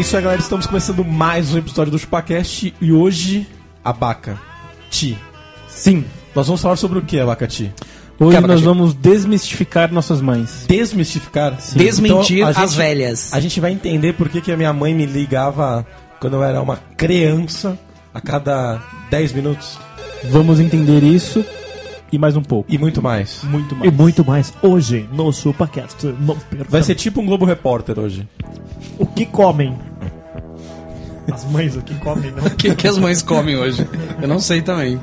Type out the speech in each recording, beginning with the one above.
Isso aí, galera. Estamos começando mais um episódio do ChupaCast e hoje, abaca. Ti. Sim. Nós vamos falar sobre o que, abacati? Hoje nós vamos desmistificar nossas mães. Desmistificar. Desmentir Então, a as gente- velhas. A gente vai entender por que, que a minha mãe me ligava quando eu era uma criança a cada 10 minutos Vamos entender isso e mais um pouco. e muito mais. Muito E mais. muito mais hoje no SupaCast. Não. Vai ser tipo um Globo Repórter hoje. o que comem. As mães, o que comem, não. O que, que as mães comem hoje? Eu não sei também.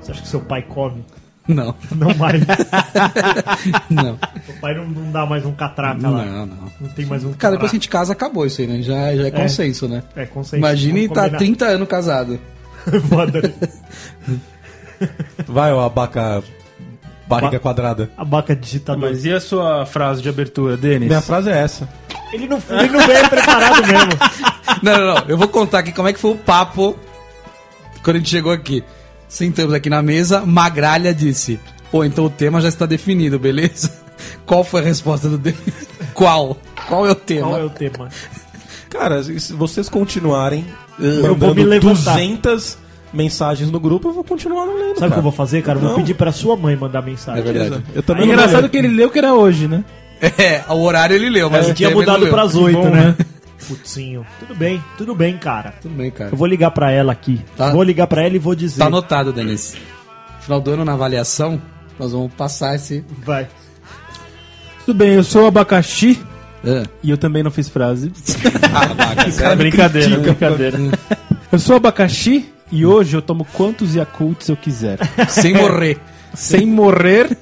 Você acha que seu pai come? Não. Não mais. Não. seu pai não, não dá mais um catraca lá. Não, não. Não tem mais um Cara, depois que a catraca. gente casa, acabou isso aí, né? Já, já é, consenso, né? É, consenso. Imagine Não tá comer 30 anos casado. Foda, né? Vai, ó, abaca. Barriga Ba- quadrada. Abaca digitador. Mas e a sua frase de abertura, Denis? Minha frase é essa. Ele não, ele não veio preparado mesmo. Não, não, não. Eu vou contar aqui como é que foi o papo quando a gente chegou aqui. Sentamos aqui na mesa, Magralha disse: Pô, então o tema já está definido, beleza? Qual foi a resposta do Denis? Qual? Qual é o tema? Qual é o tema? Cara, se vocês continuarem Eu vou me levantar. 200 mensagens no grupo, eu vou continuar não lendo, Sabe o que eu vou fazer, cara? Eu vou Não. pedir pra sua mãe mandar mensagem. É verdade. Eu É também não engraçado que ele leu que era hoje, né? É, o horário ele leu, mas Mas o tinha mudado pras oito, bom, né? Putzinho. Tudo bem, tudo bem, cara. Tudo bem, cara. Eu vou ligar pra ela aqui. Tá. Vou ligar pra ela e vou dizer. Tá anotado, Denis. Final do ano, na avaliação, nós vamos passar esse... Vai. Tudo bem, eu sou o abacaxi Ah. e eu também não fiz frase. É brincadeira, brincadeira. Eu sou o abacaxi e hoje eu tomo quantos Yakults eu quiser. Sem morrer. sem morrer.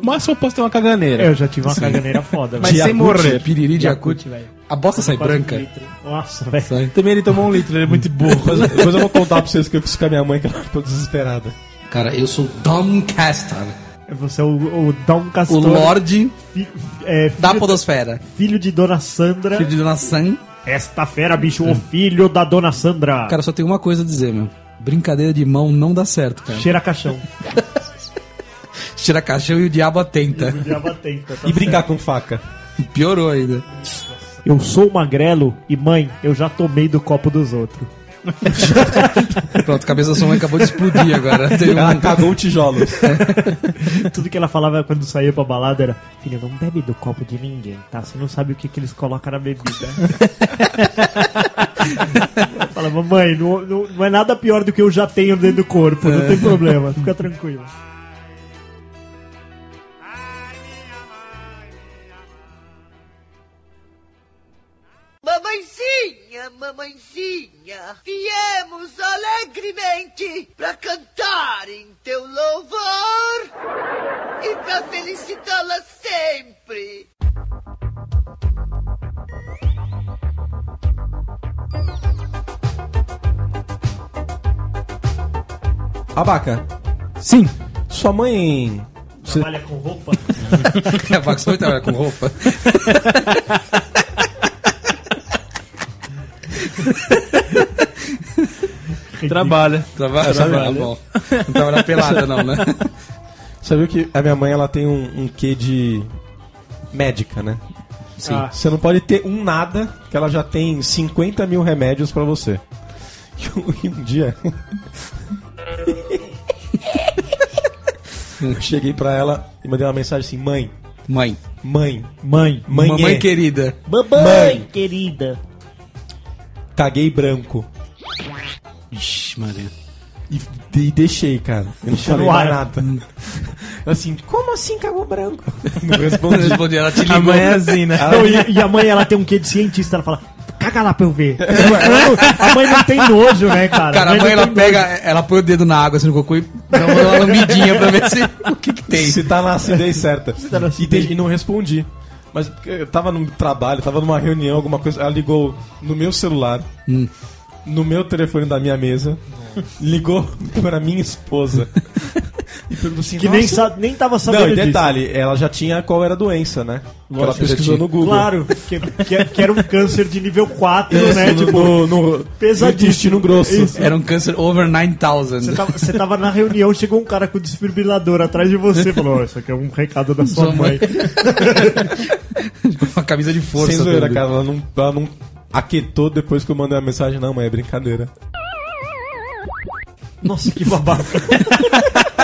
O máximo eu posso ter uma caganeira. Eu já tive uma caganeira foda, Mas sem morrer. Piriri de Yakult, Yakut. velho. A bosta sai branca. um. Nossa, velho. Sai. Também ele tomou um litro, ele é muito burro. Depois, depois eu vou contar pra vocês o que eu fiz com a minha mãe, que ela ficou desesperada. Cara, eu sou Dom Castor. Você é o, o Dom O Castor. Lorde fi- é, da podosfera. filho de Dona Sandra. Filho de Dona Sam. Esta fera, bicho, o filho da Dona Sandra. Cara, só tem uma coisa a dizer, meu. Brincadeira de mão não dá certo, cara. Cheira caixão. Tira caixão e o diabo atenta. O diabo atenta, tá E brincar com faca. Piorou ainda. Eu sou magrelo e, mãe, eu já tomei do copo dos outros. Pronto, a cabeça da sua mãe acabou de explodir agora. Teve um- Ela cagou tijolos. Tudo que ela falava quando saía pra balada era: Filho, não bebe do copo de ninguém, tá? Você não sabe o que, que eles colocam na bebida. falava, mãe, não, não, não é nada pior do que eu já tenho dentro do corpo, não tem problema, fica tranquilo. Mamãezinha, mamãezinha, viemos alegremente para cantar em teu louvor e para felicitá-la sempre. Abaca, Sim. sua mãe. Você- Trabalha com roupa? A vaca só vai trabalhar com roupa. Trabalha. Trabalha, trabalha. Bom. Não trabalha pelada, não, né? Você viu que a minha mãe ela tem um, um quê de médica, né? Sim. Ah, Você não pode ter um nada, que ela já tem 50 mil remédios pra você. E um, e um dia. eu cheguei pra ela e mandei uma mensagem assim: mãe, Mãe. mãe, mãe. mãe, Mamãe é, querida. Mamãe, Mãe. querida. caguei branco. Ixi, Maria. E, e deixei, cara. Eu não falei mais nada. Assim, como assim cagou branco? Não Não respondi. respondi, ela te A ligou. mãe é assim, né? Não, e, e a mãe, ela tem um quê de cientista, ela fala, caga lá pra eu ver. a mãe não tem nojo, né, cara? Cara, a mãe não ela tem pega, ela põe o dedo na água assim no cocô e dá uma lambidinha pra ver se, o que que tem. Se tá na acidez certa. tá na e, acidez. te- e não respondi. Mas eu tava num trabalho, tava numa reunião, alguma coisa. Ela ligou no meu celular, Hum. No meu telefone da minha mesa, ligou pra minha esposa. e perguntou assim: Que nem, "Nossa, sa- nem tava sabendo Não, e disso. detalhe, ela já tinha qual era a doença, né? Que ela Lógico, pesquisou no Google. Claro, que, que, que era um câncer de nível 4, Isso, né? no, Tipo, no, no, pesadíssimo. no intestino grosso. Isso. Era um câncer over 9000. Você tava, você tava na reunião, chegou um cara com desfibrilador atrás de você falou: "Ó, Isso aqui é um recado da sua Sua mãe. Uma camisa de força. Sem zoeira, cara. Ela não, ela não aquietou depois que eu mandei a mensagem. Não, mãe, é brincadeira. Nossa, que babaca.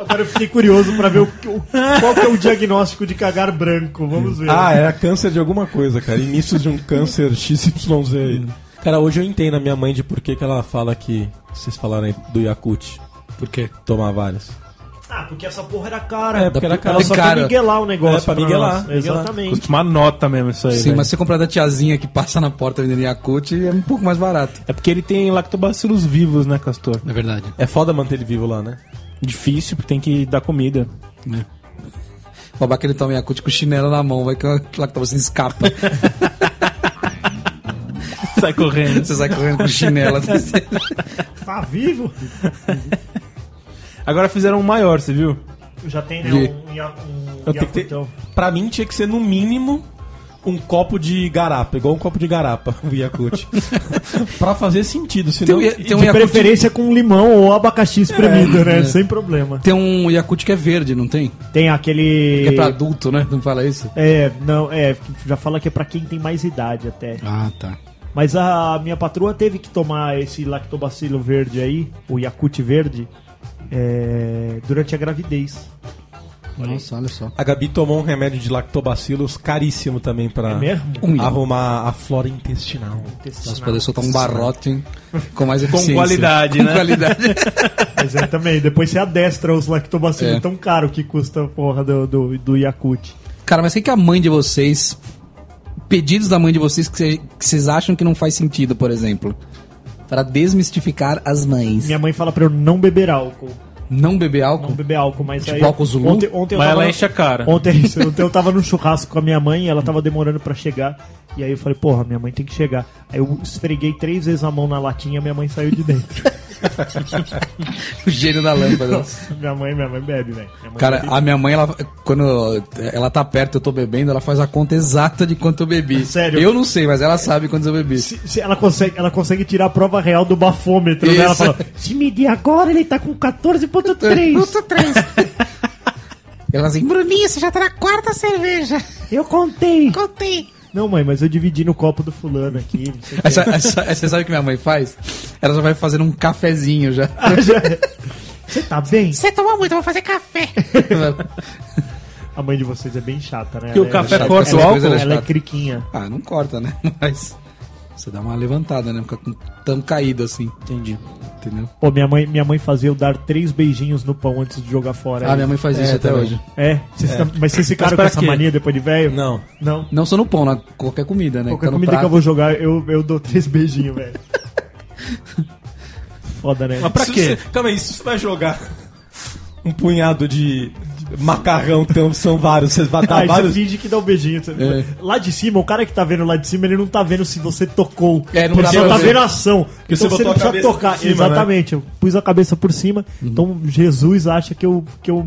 Agora eu fiquei curioso pra ver o, o- qual que é o diagnóstico de cagar branco. Vamos ver. Ah, era câncer de alguma coisa, cara. Início de um câncer XYZ. aí. Cara, hoje eu entendo a minha mãe de por que, que ela fala que. Vocês falaram aí do Yakut. Por quê? Tomar vários. Ah, porque essa porra era cara. É, porque era cara. Ela só cara. miguelar o negócio. É, pra miguelar. Exatamente. Custa uma nota mesmo isso aí. Sim, velho. mas se você comprar da tiazinha que passa na porta vendendo Yakult, é um pouco mais barato. É porque ele tem lactobacilos vivos, né, Castor? É verdade. É foda manter ele vivo lá, né? Difícil, porque tem que dar comida. O babaca ele toma Yakult com chinelo na mão, vai que que você escapa. Sai correndo. você sai correndo com chinelo. Tá vivo? Agora fizeram um maior, você viu? Já tem, né? Um, um, que ter, Yakutão. pra mim tinha que ser no mínimo um copo de garapa, igual um copo de garapa, o Yakut. pra fazer sentido, senão. Tem um- tem um De Yakult- preferência com limão ou abacaxi espremido, né? Sem problema. Tem um Yakult que é verde, não tem? Tem aquele. Que é pra adulto, né? Não fala isso? É, não, é, já fala que é pra quem tem mais idade até. Ah, tá. Mas a minha patroa teve que tomar esse lactobacilo verde aí, o Yakut verde, é, durante a gravidez. Nossa, olha só. A Gabi tomou um remédio de lactobacilos caríssimo também pra É mesmo? Um arrumar a flora intestinal. Nossa, poder soltar um barrote com mais Com eficiência. qualidade, com né? qualidade. Mas é também, depois você adestra os lactobacilos É. tão caro que custa a porra do, do, do Yakut. Cara, mas o que que a mãe de vocês. Pedidos da mãe de vocês que cê- que vocês acham que não faz sentido, por exemplo? Para desmistificar as mães. Minha mãe fala pra eu não beber álcool. Não beber Não álcool? beber álcool, mas Tipo aí. álcool Zulu? Ontem, ontem eu Mas ela enche a cara. Ontem, isso, ontem eu tava num churrasco com a minha mãe e ela tava demorando pra chegar. E aí eu falei, porra, minha mãe tem que chegar. Aí eu esfreguei três vezes a mão na latinha minha mãe saiu de dentro. O gênio da lâmpada. minha mãe, minha mãe bebe, velho. Cara, bebe. a minha mãe, ela, quando ela tá perto eu tô bebendo, ela faz a conta exata de quanto eu bebi. Sério? Eu não sei, mas ela sabe quantos eu bebi. Se- se ela, consegue, ela consegue tirar a prova real do bafômetro, né? Ela Isso. fala, se medir agora, ele tá com 14.3. Ela assim, Bruninho, você já tá na quarta cerveja. Eu contei. Contei. Não, mãe, mas eu dividi no copo do fulano aqui. Essa, essa, essa- sabe o que minha mãe faz? Ela já vai fazendo um cafezinho já. Ah, já- Você tá bem? Você tomou muito, eu vou fazer café. A mãe de vocês é bem chata, né? Que o é- café chata, corta o álcool? coisa Ela é criquinha. ah, não corta, né? Mas você dá uma levantada, né? Fica com- tão caído assim. Entendi. Entendeu? Pô, minha mãe, minha mãe fazia eu dar três beijinhos no pão antes de jogar fora. Ah, minha mãe faz isso É, até também. hoje. É, vocês tam- mas vocês ficaram com essa quê? mania depois de velho? Não. Não. Não só no pão, na qualquer comida, né? Qualquer Tá no comida que prato. eu vou jogar, eu, eu dou três beijinhos, velho. Foda, né? Mas pra quê? você- calma aí, se você vai jogar um punhado de macarrão, então são vários, você vai dar Aí você vários. finge que dá um beijinho. Você- É. Lá de cima, o cara que tá vendo lá de cima, ele não tá vendo se você tocou. É, não Porque você pra tá vendo a ação. Porque você então você botou não precisa tocar. cima, né? Exatamente. Eu pus a cabeça por cima. Uhum. Então Jesus acha que eu. Que eu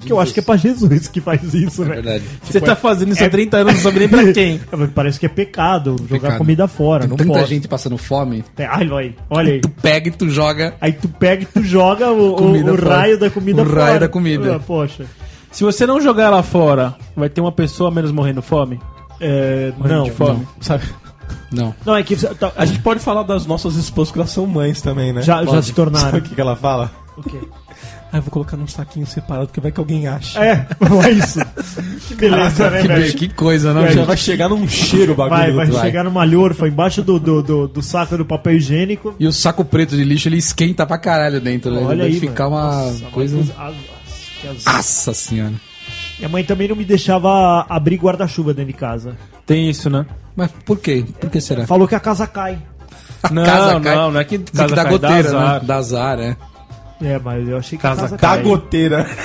que eu acho que é pra Jesus que faz isso, né? Verdade. Você tá fazendo isso há 30 anos, não sabe nem pra quem. Parece que é pecado jogar Pecado. comida fora. Tem não tanta pode. gente passando fome. Tem- Ai, olha aí. Olha aí. Tu pega e tu joga. Aí tu pega e tu joga o, o- Comida o fora. raio da comida O fora. raio da comida. Ah, poxa. Se você não jogar ela fora, vai ter uma pessoa menos morrendo fome? É, Morrendo não, de fome? Sabe? Não. não, é que tá- A gente pode falar das nossas esposas que elas são mães também, né? já, já Pode. se tornaram. Sabe o que, que ela fala? O quê? Ah, eu vou colocar num saquinho separado, porque vai que alguém acha. É, é isso. Que beleza, né, Que, velho? que coisa, não, É, Já vai chegar num cheiro o bagulho. Vai, vai vai. chegar numa lhorfa embaixo do, do, do, do saco do papel higiênico. E o saco preto de lixo, ele esquenta pra caralho dentro, né? Olha Deve aí, ficar mano. uma Nossa, coisa... Que Nossa senhora. Minha mãe também não me deixava abrir guarda-chuva dentro de casa. Tem isso, né? Mas por quê? Por que será? Falou que a casa cai. Não, casa cai. não, não é que Diz que casa dá cai, goteira, dá azar. né? Dá azar, é. É, mas eu achei que Casa casa Da goteira.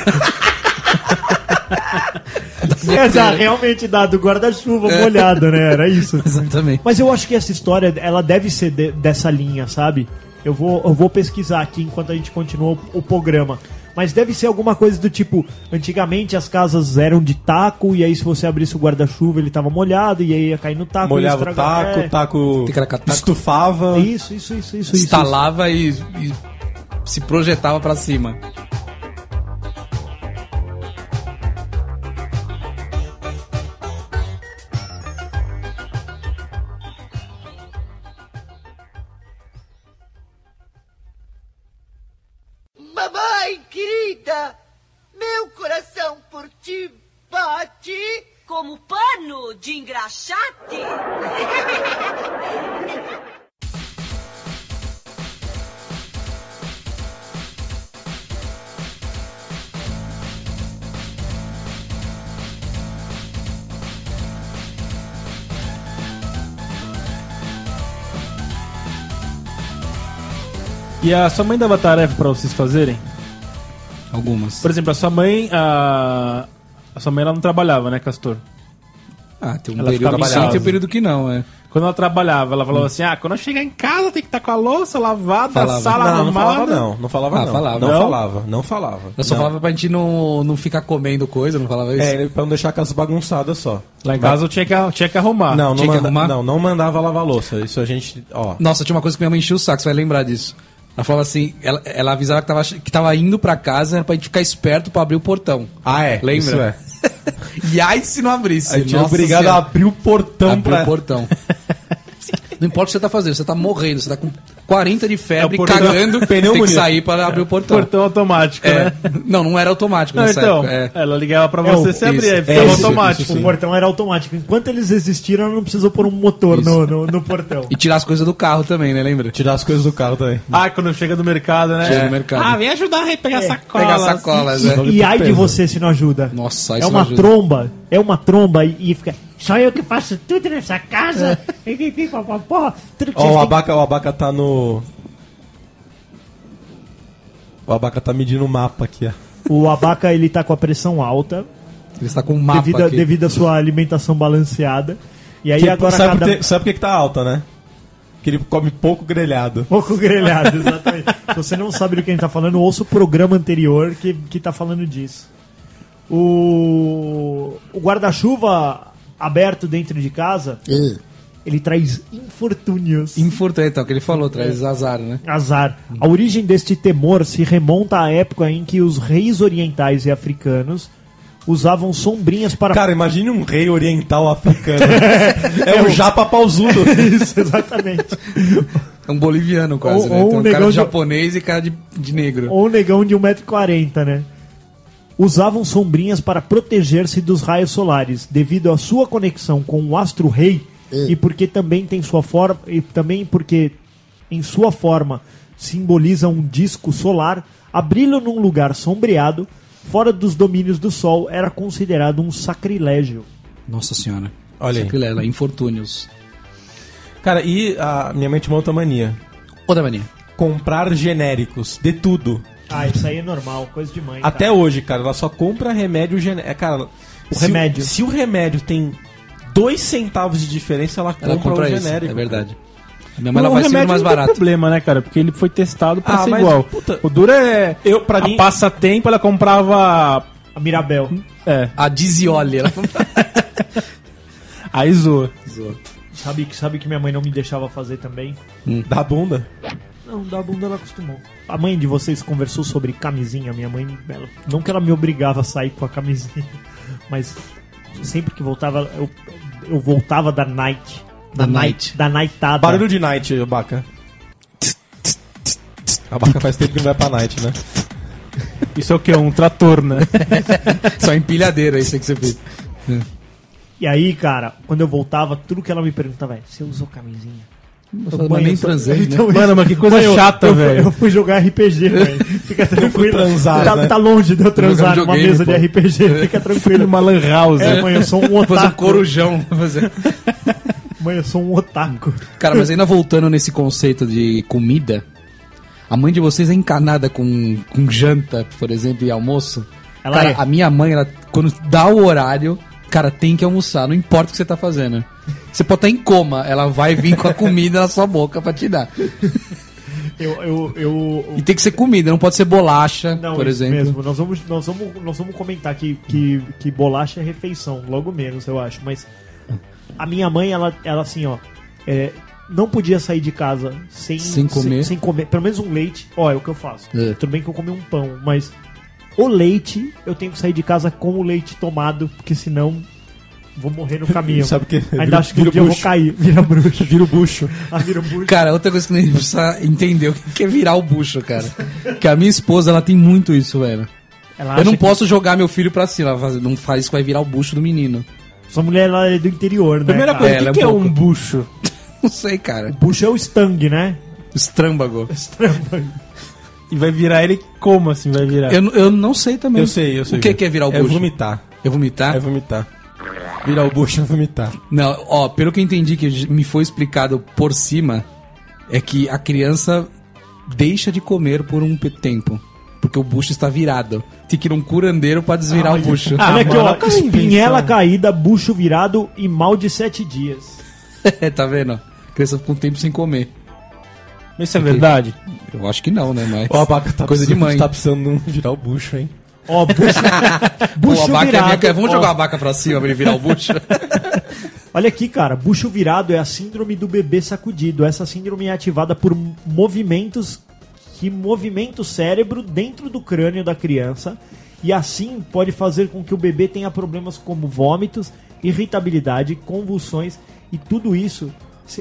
É, já, realmente dá do guarda-chuva molhado, né? Era isso. Exatamente. Mas eu acho que essa história, ela deve ser de- dessa linha, sabe? Eu vou, eu vou pesquisar aqui enquanto a gente continua o, o programa. Mas deve ser alguma coisa do tipo, antigamente as casas eram de taco, e aí se você abrisse o guarda-chuva ele tava molhado, e aí ia cair no taco. e Molhava o taco, é. o taco Ticaracateco. estufava. Isso, isso, isso, isso. isso. Instalava e, e se projetava pra cima. E a sua mãe dava tarefa pra vocês fazerem? Algumas. Por exemplo, a sua mãe, a, a sua mãe ela não trabalhava, né, Castor? Ah, tem um Ela período que sim, tem um período que não, é. Quando ela trabalhava, ela falava assim: ah, quando eu chegar em casa tem que estar com a louça lavada, Falava. a sala Não, não falava não. Não falava Ah, não. falava. Não, Não? falava. Não falava. Eu só não. falava pra gente não, não ficar comendo coisa, não falava isso? É, pra não deixar a casa bagunçada só. Lá em casa eu tinha que, tinha que arrumar. Não, não, Tinha que manda- arrumar? não, não mandava lavar louça. Isso a gente, ó. Nossa, tinha uma coisa que minha mãe enchia o saco, você vai lembrar disso. Ela falava assim, ela, ela avisava que tava, que tava indo pra casa era pra gente ficar esperto pra abrir o portão. Ah, é. Lembra? Isso é. E aí se não abrisse. A gente Nossa obrigado a Senhora. abrir o portão abrir pra... o portão. Não importa o que você tá fazendo, você tá morrendo, você tá com 40 de febre, É o portão- cagando, tem que pneumonia. sair para abrir o portão. Portão automático, É. né? Não, não era automático Não, nessa então, época. É. ela ligava pra É, você, o- você abria, isso. ficava É, isso, automático. isso, O portão era automático. Enquanto eles existiram, ela não precisou pôr um motor no, no, no portão. E tirar as coisas do carro também, né? Lembra? Tirar as coisas do carro também. Ah, quando chega do mercado, né? Chega É. no mercado. Ah, vem ajudar a pegar sacolas. Pegar sacolas, né? E ai de você se não ajuda. Nossa, É isso uma não ajuda. tromba, é uma tromba e, e fica. Só eu que faço tudo nessa casa. E, e, e, que Ó, o abaca, o abaca tá no. O abaca tá medindo o mapa aqui, ó. O abaca ele tá com a pressão alta Ele está com um mapa devido, a- aqui. devido à sua alimentação balanceada. E aí Que- agora sabe, cada por que- sabe por que que tá alta, né? Que ele come pouco grelhado. pouco grelhado, exatamente. Se você não sabe do que a gente tá falando, ouça o programa anterior que, que tá falando disso. O, o guarda-chuva aberto dentro de casa, ele traz infortúnios. Infortúnio, então, que ele falou, traz azar, né? Azar. A origem deste temor se remonta à época em que os reis orientais e africanos usavam sombrinhas para. Cara, imagine um rei oriental africano. é um japa pausudo. Isso, exatamente. É um boliviano quase, Ou- né? ou Tem um um cara negão de de- japonês e cara de, de negro. Ou um negão de 1,40m, né? Usavam sombrinhas para proteger-se dos raios solares, devido à sua conexão com o astro-rei e porque também tem sua forma e também porque em sua forma simboliza um disco solar, abri-lo num lugar sombreado, fora dos domínios do sol, era considerado um sacrilégio. Nossa senhora. Olha aí. Sacrilégio, infortúnios. Cara, e a minha uma outra mania. Outra mania. Comprar genéricos de tudo. Ah, isso aí é normal, coisa de mãe. Até cara. hoje, cara, ela só compra remédio genérico. Cara, O se remédio. se o remédio tem dois centavos de diferença, ela compra, Ela compra o isso, genérico. é verdade. Minha mãe ela o vai remédio mais não tem barato. problema, né, cara? Porque ele foi testado pra Ah, ser mas, igual. puta- O duro é. Eu, pra a mim, passatempo ela comprava. A Mirabel. É, A Dizioli. Ela... a Isoa. Sabe, que- sabe que minha mãe não me deixava fazer também? da bunda. Não, da bunda ela acostumou. A mãe de vocês conversou sobre camisinha. Minha mãe, ela- não que ela me obrigava a sair com a camisinha, mas sempre que voltava, eu, eu voltava da night. Da, Da night. night. Da nightada. Barulho de night, Abaca. Abaca faz tempo que não vai pra night, né? Isso é o quê? Um trator, né? Só empilhadeira, isso aí que você fez. E aí, cara, quando eu voltava, tudo que ela me perguntava é: você usou camisinha? Mas nem transei, né? Então, Mano, mas que coisa eu- chata, eu velho. Eu fui jogar RPG, velho. Fica tranquilo. transar, tá, né? tá longe de eu transar numa mesa pô. de RPG. Fica tranquilo. Numa lan house. É, mãe, eu sou um Fazer um otaku. corujão. Fazer... Mãe, eu sou um otaku. Cara, mas ainda voltando nesse conceito de comida, a mãe de vocês é encanada com, com janta, por exemplo, e almoço? Ela cara, é. a minha mãe, ela, quando dá o horário, cara, tem que almoçar, não importa o que você tá fazendo. Você pode estar em coma, ela vai vir com a comida na sua boca pra te dar. Eu, eu, eu, E tem que ser comida, não pode ser bolacha, Não, por exemplo. mesmo. Nós vamos, nós vamos, nós vamos comentar que, que, que bolacha é refeição, logo menos, eu acho. Mas a minha mãe, ela, ela assim, ó, é, não podia sair de casa sem, Sem comer. sem, sem comer, pelo menos um leite. Ó, é o que eu faço. É. Tudo bem que eu comi um pão, mas o leite eu tenho que sair de casa com o leite tomado, porque senão vou morrer no caminho. Sabe o que? Ainda Vira- acho que um dia eu vou cair. Vira bruxo. Vira o bucho. Ah, vira bucho. Cara, outra coisa que a gente precisa entender o que é virar o bucho, cara. Que a minha esposa, ela tem muito isso, velho. Ela Eu não que posso jogar meu filho pra cima, ela não faz isso que vai virar o bucho do menino. Sua mulher ela é do interior, né? Primeira coisa, É, o que, é que é um um pouco. bucho? Não sei, cara. Bucho é o Stang, né? Estrâmbago. E vai virar ele como assim vai virar? Eu, eu não sei também. Eu sei, eu sei. O que, que é virar o É bucho? vomitar. É vomitar? É vomitar. Virar o bucho é vomitar. Não, ó, pelo que eu entendi que me foi explicado por cima, é que a criança deixa de comer por um tempo. Porque o bucho está virado. Tem que ir num curandeiro pra desvirar o bucho. Olha aqui, ó. qual é a Espinhela invenção? caída, bucho virado e mal de sete dias. tá vendo? A criança fica um tempo sem comer. Isso é verdade? Eu acho que não, né? Mas. Ó, a vaca tá Coisa de precisando- mãe. Tá precisando virar o bucho, hein? Ó, bucho, bucho a vaca é virado. minha. Vamos jogar a vaca pra cima pra ele virar o bucho? Olha aqui, cara. Bucho virado é a síndrome do bebê sacudido. Essa síndrome é ativada por movimentos que movimentam o cérebro dentro do crânio da criança e assim pode fazer com que o bebê tenha problemas como vômitos, irritabilidade, convulsões e tudo isso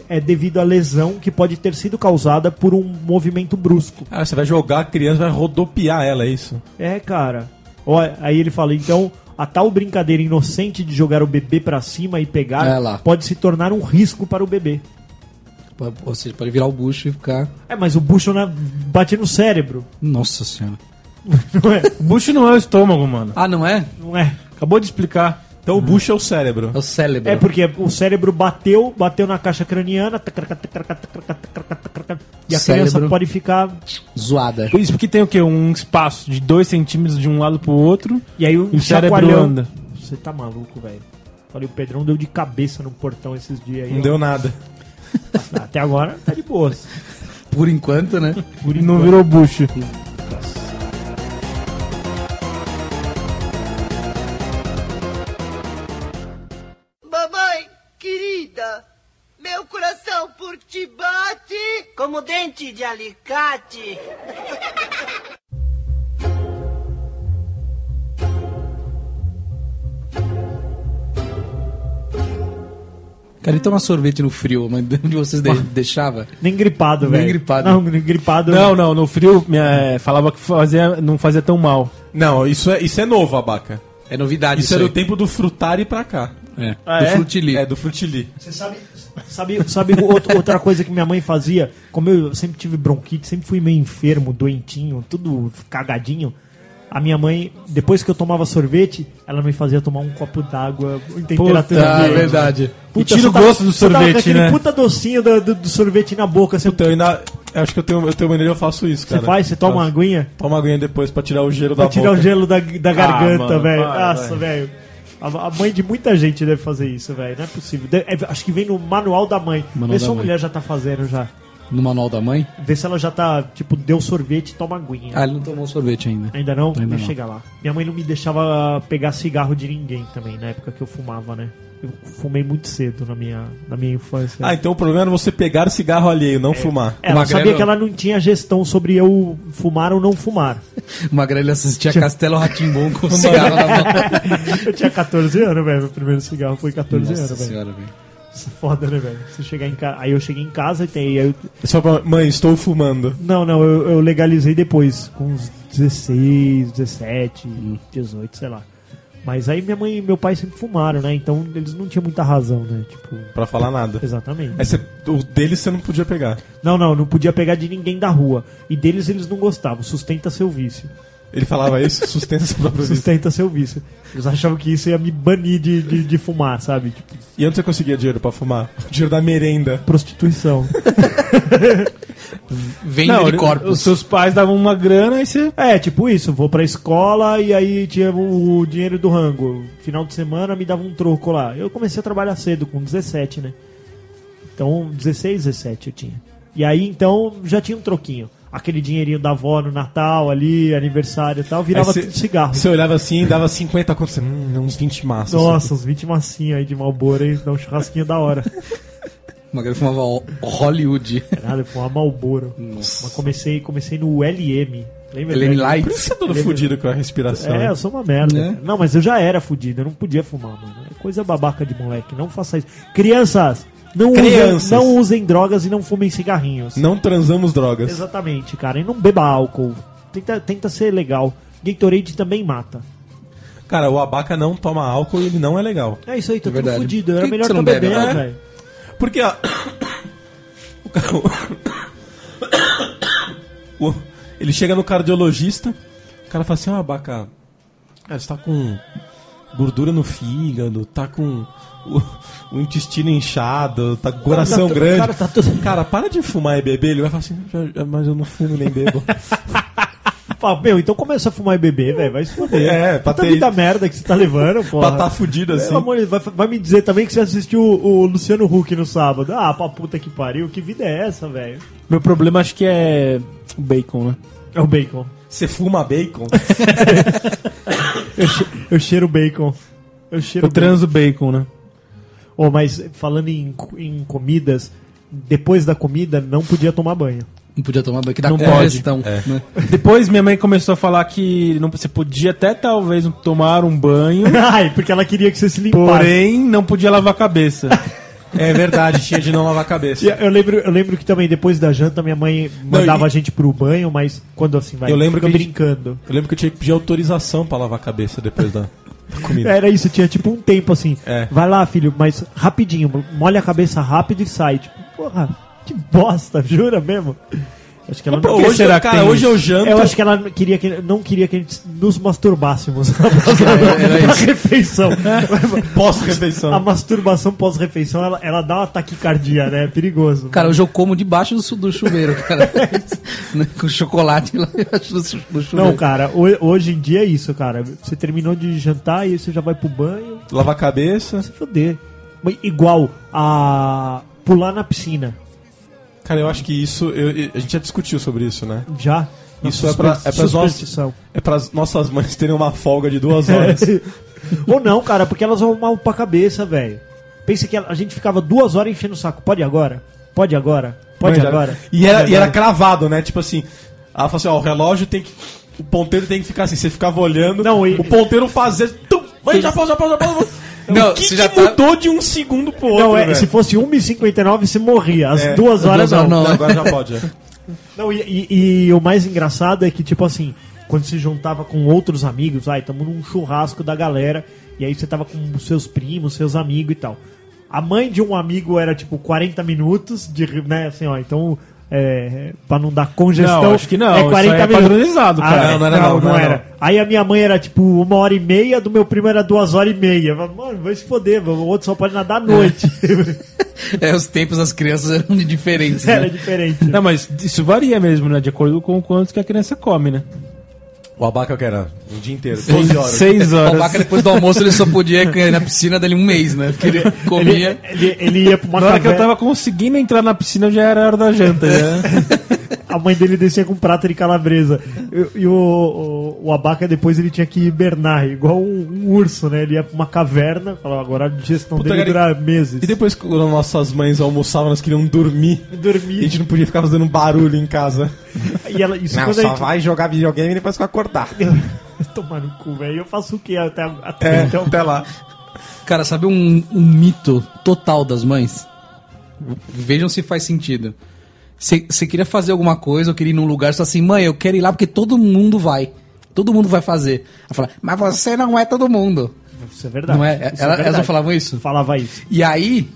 é devido à lesão que pode ter sido causada por um movimento brusco. Ah, você vai jogar a criança, vai rodopiar ela, é isso? É, cara. Ó, aí ele fala, então, a tal brincadeira inocente de jogar o bebê pra cima e pegar É lá. pode se tornar um risco para o bebê. Ou seja, pode virar o bucho e ficar. É, mas o bucho né, bate no cérebro, Nossa senhora. não é? O bucho não é o estômago, mano. Ah, não é? Não é. Acabou de explicar. Então o bucho é o cérebro. É o cérebro. É porque o cérebro bateu, bateu na caixa craniana, e a Cérebro. criança pode ficar. Zoada. Isso porque tem o quê? Um espaço de 2 centímetros de um lado pro outro E aí o, e o cérebro chacoalhão- anda. Você tá maluco, velho. Falei, o Pedrão deu de cabeça no portão esses dias aí. Não ó. deu nada. Até agora tá de boas. Por enquanto, né? Por Não enquanto. virou bucho. Mamãe coração por ti bate. Como dente de alicate. Cara, ele toma sorvete no frio, mas onde vocês de deixava? Nem gripado, Nem velho. gripado. Não, nem gripado. Não, não, no frio minha, falava que fazia, não fazia tão mal. Não, isso é, isso é novo, abaca. É novidade Isso isso, é do tempo do frutari pra cá. É. Ah, do é? frutili. É, do frutili. Você sabe, sabe, sabe outra coisa que minha mãe fazia? Como eu sempre tive bronquite, sempre fui meio enfermo, doentinho, tudo cagadinho. A minha mãe, depois que eu tomava sorvete, ela me fazia tomar um copo d'água em temperatura Ah, ambiente. verdade. E tira você o gosto do você tava sorvete, né? puta docinho do, do- do sorvete na boca. Você, Puta, eu ainda. Eu acho que eu tenho, eu tenho maneira eu faço isso, você cara. faz, você toma uma aguinha Toma aguinha depois pra tirar o gelo pra da tirar boca. o gelo da, da garganta, mano, velho. Nossa, velho. A, a mãe de muita gente deve fazer isso, velho. Não é possível. Deve- é, acho que vem no manual da mãe. Manual Vê se mãe. mulher já tá fazendo já. No manual da mãe? Vê se ela já tá, tipo, deu sorvete e toma aguinha. Ah, ele não tomou sorvete ainda. Ainda não? Ainda Deixa não. chegar lá. Minha mãe não me deixava pegar cigarro de ninguém também, na época que eu fumava, né? Eu fumei muito cedo na minha, na minha infância. Ah, então o problema era você pegar cigarro alheio, não fumar. ela Magrelo- sabia que ela não tinha gestão sobre eu fumar ou não fumar. O Magrelo assistia Castelo Ratimbom com cigarro na mão. eu tinha 14 anos, velho. Meu primeiro cigarro foi 14 Nossa anos, velho. senhora, velho. Isso é Foda, né, velho? Você chegar em casa. Aí eu cheguei em casa e tem. aí eu- Só pra... Mãe, estou fumando. Não, não, eu, eu legalizei depois, com uns 16, 17, Hum. 18, sei lá. Mas aí minha mãe e meu pai sempre fumaram, né? Então eles não tinham muita razão, né? Tipo, Pra falar nada. exatamente. Aí você, o deles você não podia pegar. Não, não, não podia pegar de ninguém da rua. E deles eles não gostavam. Sustenta seu vício. Ele falava isso, sustenta seu próprio vício. Sustenta seu vício. Eles achavam que isso ia me banir de, de, de fumar, sabe? Tipo, E onde você conseguia dinheiro pra fumar? O dinheiro da merenda. prostituição. Venda Não, de corpos. os seus pais davam uma grana e você. É, tipo isso, vou pra escola e aí tinha o dinheiro do rango. Final de semana me dava um troco lá. Eu comecei a trabalhar cedo, com 17, né? Então, 16, 17 eu tinha. E aí, então, já tinha um troquinho. Aquele dinheirinho da avó no Natal ali, aniversário e tal, virava Aí tudo cigarro. Você olhava assim, dava 50 conto. Hum, uns 20 maços. Nossa, uns 20 massinhos aí de Malboro, hein? Dá um churrasquinho da hora. Magrelo fumava Ho- Hollywood. Caralho, foi uma Malboro. Mas comecei, comecei no LM. Lembra? LM Light. Por isso você é todo Lembra- fudido com a respiração. É, eu sou uma merda. Né? Não, mas eu já era fudido, eu não podia fumar, mano. É coisa babaca de moleque, não faça isso. Crianças, não, Crianças. Usem, não usem drogas e não fumem cigarrinhos. Não transamos drogas. Exatamente, cara. E não beba álcool. Tenta, tenta ser legal. Gatorade também mata. Cara, o abaca não toma álcool e ele não é legal. É isso aí, tô É tudo verdade. fudido. Era que que melhor você tá não bebe, bebendo, né? velho. Porque, ó. O cara. o- ele chega no cardiologista, o cara fala assim: ó, abaca. Cara, você tá com gordura no fígado, tá com o, o intestino inchado, tá com o coração tá- grande. cara, tá tudo- Cara, para de fumar e beber. Ele vai falar assim: "Já- já- mas eu não fumo nem bebo. Fala, meu, então começa a fumar e beber, velho. Vai se foder. É, pra ter- vida merda que você tá levando, pô. pra tá fudido assim. Pelo amor de Deus, vai, vai me dizer também que você assistiu o, o Luciano Huck no sábado. Ah, pra puta que pariu, que vida é essa, velho? Meu problema acho que é o bacon, né? É o bacon. Você fuma bacon? Eu, che- eu cheiro bacon. Eu cheiro Eu transo bacon, né? Oh, mas falando em, em comidas, depois da comida não podia tomar banho. Não podia tomar banho, que dá Não congestão. É. né? Depois minha mãe começou a falar que não, você podia até talvez tomar um banho, Ai, porque ela queria que você se limpasse. porém não podia lavar a cabeça. É verdade, tinha de não lavar a cabeça. E Eu lembro, eu lembro que também depois da janta minha mãe mandava e- a gente pro banho, mas quando assim vai, Eu lembro que brincando. Eu lembro que eu tinha que pedir autorização pra lavar a cabeça depois da, da comida. Era isso, tinha tipo um tempo assim. É. Vai lá, filho, mas rapidinho, molha a cabeça rápido e sai. Tipo, porra, que bosta, jura mesmo? Acho que ela Pô, não hoje, será que cara, tem hoje isso? eu janto. Eu acho que ela queria que, não queria que a gente nos masturbássemos na era isso. refeição. pós-refeição. A masturbação pós-refeição, ela, ela dá uma taquicardia, né? É perigoso. Cara, hoje eu como debaixo do, do chuveiro, cara. Né, Com chocolate lá embaixo do, chu- do chuveiro. Não, cara, ho- hoje em dia é isso, cara. Você terminou de jantar e aí você já vai pro banho, Lavar a cabeça. se foder. Igual a pular na piscina. Cara, eu acho que isso. eu- a gente já discutiu sobre isso, né? Já. Isso é pra- suspe- é nossas- superstição. É nossas mães terem uma folga de duas horas. Ou não, cara, porque elas vão mal pra cabeça, velho. Pensa que a gente ficava duas horas enchendo o saco. Pode agora? Pode agora? Pode Manja, agora? E era, Pode e era agora? cravado, né? Tipo assim. Ela falou assim: ó, o relógio tem que. O ponteiro tem que ficar assim. Você ficava olhando. Não, e- O ponteiro fazia. Tum, vai, já pausa, já pausa, já pausa. Não, o que, você que já tá- mudou de um segundo pro outro? Não, é, velho? se fosse 1h59 você morria. Às É, duas horas duas não. não. Não, agora já pode. é. Não, e, e- e o mais engraçado é que, tipo assim, quando se juntava com outros amigos, ai, tamo num churrasco da galera, e aí você tava com os seus primos, seus amigos e tal. A mãe de um amigo era, tipo, 40 minutos, de, né, assim, ó, então, é, pra não dar congestão... Não, acho que não, É isso 40 aí é minutos. padronizado, cara. Ah, Não, não era não, não era Aí a minha mãe era, tipo, uma hora e meia, do meu primo era duas horas e meia. Falava, Mano, vai se foder, o outro só pode nadar à noite. É, os tempos das crianças eram de diferentes. era Né? diferente. Não, mas isso varia mesmo, né? De acordo com o quanto que a criança come, né? O abaca que era um dia inteiro, 12 horas. Seis O horas. Baca, depois do almoço, ele só podia ir na piscina dele um mês, né? Porque ele Ele, comia. ele, ele ia pra uma Na hora que eu tava conseguindo entrar na piscina, já era hora da janta. Já. A mãe dele descia com um prato de calabresa. E, e o, o, o abaca depois ele tinha que hibernar, igual um, um urso, né? Ele ia pra uma caverna, falava, agora a digestão Puta, dele cara, dura meses. E depois, quando nossas mães almoçavam, elas queriam dormir. E a dormir. gente não podia ficar fazendo barulho em casa. E ela, isso Não, só gente... vai jogar videogame e depois vai acordar. Tomar no cu, velho. Eu faço o que até, até É, então? até lá. Cara, sabe um, um mito total das mães? Vejam se faz sentido. Você queria fazer alguma coisa, ou queria ir num lugar, você assim, mãe, eu quero ir lá porque todo mundo vai. Todo mundo vai fazer. Ela fala, mas você não é todo mundo. Isso é verdade. Não é? Isso Ela- verdade. elas não falavam isso? Falava isso. E aí,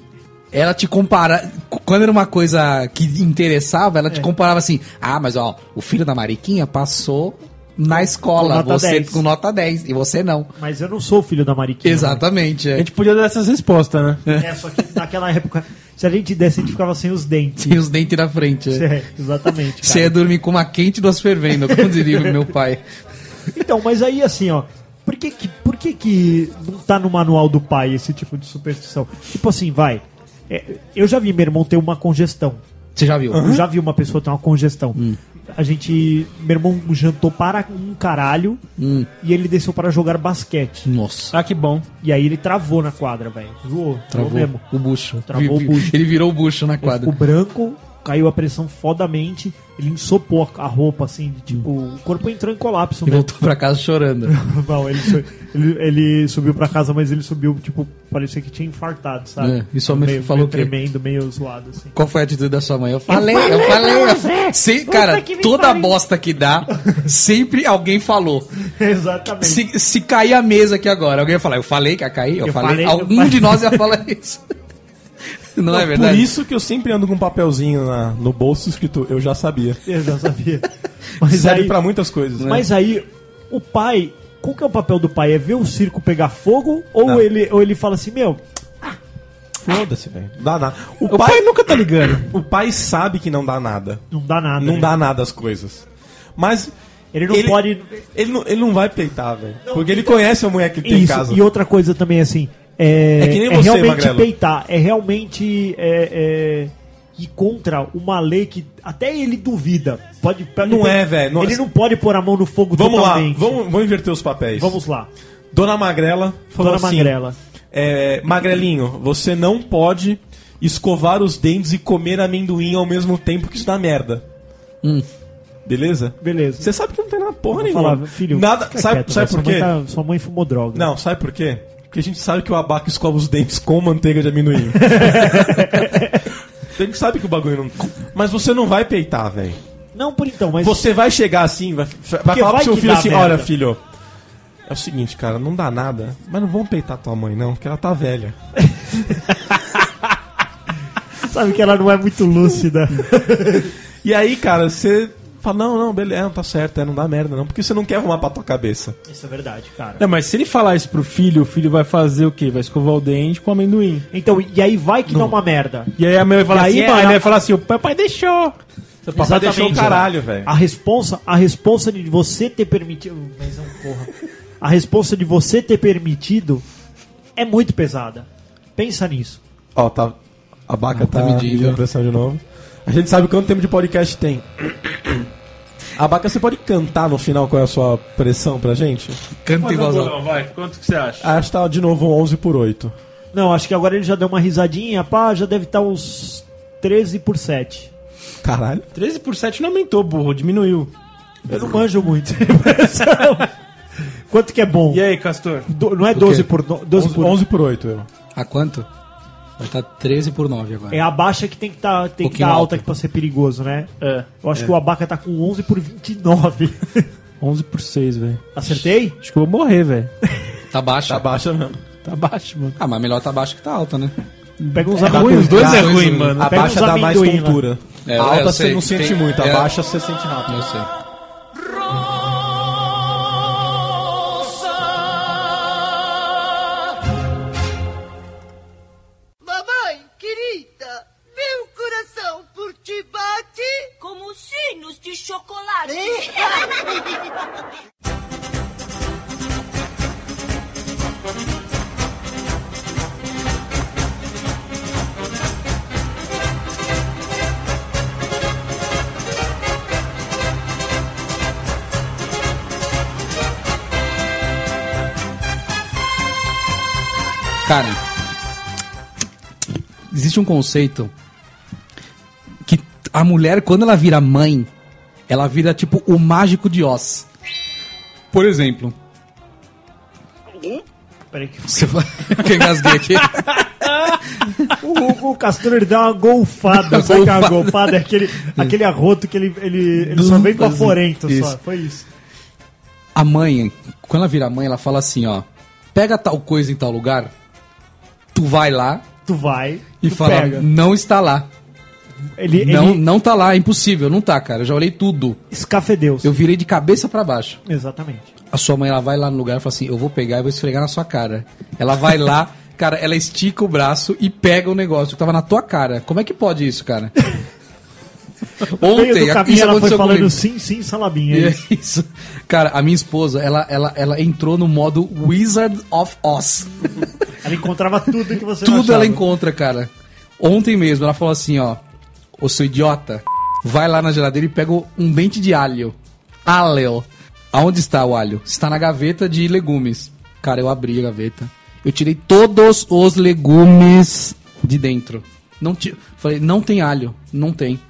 ela te compara. Quando era uma coisa que interessava, ela te comparava assim: ah, mas ó, o filho da Mariquinha passou na escola, nota você 10. com nota 10, e você não. Mas eu não sou filho da Mariquinha. Exatamente. A É. gente podia dar essas respostas, né? né? É, só que naquela época, se a gente desse, a gente ficava sem os dentes. Tem os dentes na frente. é. É, exatamente. Você ia cara. dormir com uma quente e duas fervendo, como diria meu pai. Então, mas aí assim, ó. Por que que, por que que não tá no manual do pai esse tipo de superstição? Tipo assim, vai. é, eu já vi meu irmão ter uma congestão. Você já viu? Eu já vi uma pessoa ter uma congestão. Hum. A gente. Meu irmão jantou para um caralho Hum. e ele desceu para jogar basquete. Nossa. Ah, que bom. E aí ele travou na quadra, velho. Zoou. Travou Travou mesmo. o bucho. Travou Vi- o bucho. Ele virou o bucho na quadra. ficou branco, caiu a pressão fodamente, ele ensopou a roupa, assim, tipo, o corpo entrou em colapso E mesmo. voltou pra casa chorando. Não, ele, ele, ele subiu pra casa, mas ele subiu, tipo, parecia que tinha infartado, sabe? É, e sua mãe meio, falou meio tremendo, meio zoado, assim. Qual foi a atitude da sua mãe? Eu falei, eu falei. Eu... Se, cara, toda pariu. bosta que dá, sempre alguém falou. Exatamente. Se, se cair a mesa aqui agora, alguém ia falar, eu falei que ia cair? Eu, Eu falei. falei, eu Algum falei. de nós ia falar isso. Não, é Por verdade? isso que eu sempre ando com um papelzinho na- no bolso escrito eu já sabia. Eu já sabia. Mas Serve aí, pra muitas coisas. né? mas aí, o pai, qual que é o papel do pai? É ver o circo pegar fogo? Ou, Não. ele, ou ele fala assim, meu, Foda-se, velho. Não Dá nada. O, O pai, pai nunca tá ligando. o pai sabe que não dá nada. não dá nada. Não né? dá nada as coisas. Mas Ele não Ele- pode... ele não, ele não vai peitar, velho. Porque ele conhece a mulher que ele tem em casa. e outra coisa também, assim, é, É que nem é você, realmente Magrelo. peitar, é realmente é, é, ir contra uma lei que até ele duvida. Pode, pode- Não é, velho. Ele não pode pôr a mão no fogo Vamos lá, totalmente. vamos, vamos inverter os papéis. Vamos lá. Dona Magrela falou Dona assim, Magrela. é, Magrelinho, você não pode escovar os dentes e comer amendoim ao mesmo tempo que isso dá merda. Hum. Beleza? Beleza. Você sabe que não tem nada porra nenhuma. falar, filho, nada, sabe, quieto, sabe por quê? Sua mãe, tá- sua mãe fumou droga. Não, sabe por quê? Porque a gente sabe que o abaca escova os dentes com manteiga de amendoim. a gente sabe que o bagulho não. Mas você não vai peitar, velho. Não, por então, mas... Você vai chegar assim, vai, vai Porque falar vai pro seu filho assim: merda. olha, filho. É o seguinte, cara, não dá nada, mas não vamos peitar tua mãe, não, porque ela tá velha. Sabe que ela não é muito lúcida. E aí, cara, você fala, não, não, beleza, não, tá certo, é, não dá merda, não, porque você não quer arrumar pra tua cabeça. Isso é verdade, cara. Não, mas se ele falar isso pro filho, o filho vai fazer o quê? Vai escovar o dente com amendoim. Então, e aí vai que dá uma merda. E aí a mãe vai falar E aí, assim, ele vai a- falar assim, o papai deixou. Seu papai deixou o Exatamente. caralho, velho. A responsa, a responsa de você ter permitido. Mas não, porra. A responsa de você ter permitido é muito pesada. Pensa nisso. Ó, tá. A Baca tá, tá medindo. medindo a pressão de novo. A gente sabe quanto tempo de podcast tem. A Baca, você pode cantar no final qual é a sua pressão pra gente? Canta igualzão. vai. Quanto que você acha? Acho que tá de novo 11 por 8. Não, acho que agora ele já deu uma risadinha, pá, já deve estar uns 13 por 7. Caralho. 13 por 7 não aumentou, burro, diminuiu. Eu não manjo muito. Quanto que é bom? E aí, Castor? Do- não é 12 quê? por, no- 12 11, por 11 por 8, eu. A quanto? Vai estar 13 por 9 agora. É a baixa que tem que tá, tem que Pouquinho tá alta aqui pra ser perigoso, né? É. Eu acho que o Abaca tá com 11 por 29. 11 por 6, velho. Acertei? Acho que eu vou morrer, velho. Tá baixa? Tá baixa mesmo. Tá baixo, mano. Ah, mas melhor tá baixo que tá alta, né? Pega uns É ruim, os dois é ruim, mano. A Pega baixa dá mais lá. tontura. É, a alta você não sente Tem- muito, a é- baixa você sente rápido. Eu sei. De chocolate. Cara, existe um conceito que a mulher, quando ela vira mãe, ela vira tipo o mágico de Oz. Por exemplo, Peraí que você vai. que eu engasguei aqui. o, o Castor ele dá uma golfada. Sabe que é uma Golfada. É aquele, aquele arroto que ele, ele, ele só vem com a forento só. Foi isso. A mãe, quando ela vira mãe, ela fala assim, ó. Pega tal coisa em tal lugar, tu vai lá Tu vai e tu fala, pega. não está lá. Ele, Não, ele não tá lá, é impossível, não tá, cara. Eu já olhei tudo. escafedeus. Eu virei de cabeça pra baixo. Exatamente. A sua mãe, ela vai lá no lugar e fala assim, eu vou pegar e vou esfregar na sua cara. Ela vai lá, cara, ela estica o braço e pega o negócio que tava na tua cara. Como é que pode isso, cara? Ontem, caminho isso ela foi falando comigo. sim, sim, salabinha. É isso. isso. Cara, a minha esposa, ela, ela, ela entrou no modo Wizard of Oz. Ela encontrava tudo que você Tudo ela encontra, cara. Ontem mesmo, ela falou assim, ó. Ô, seu idiota, vai lá na geladeira e pega um dente de alho. Alho. Aonde está o alho? Está na gaveta de legumes. Cara, eu abri a gaveta. Eu tirei todos os legumes de dentro. Não ti... Falei, não tem alho. Não tem.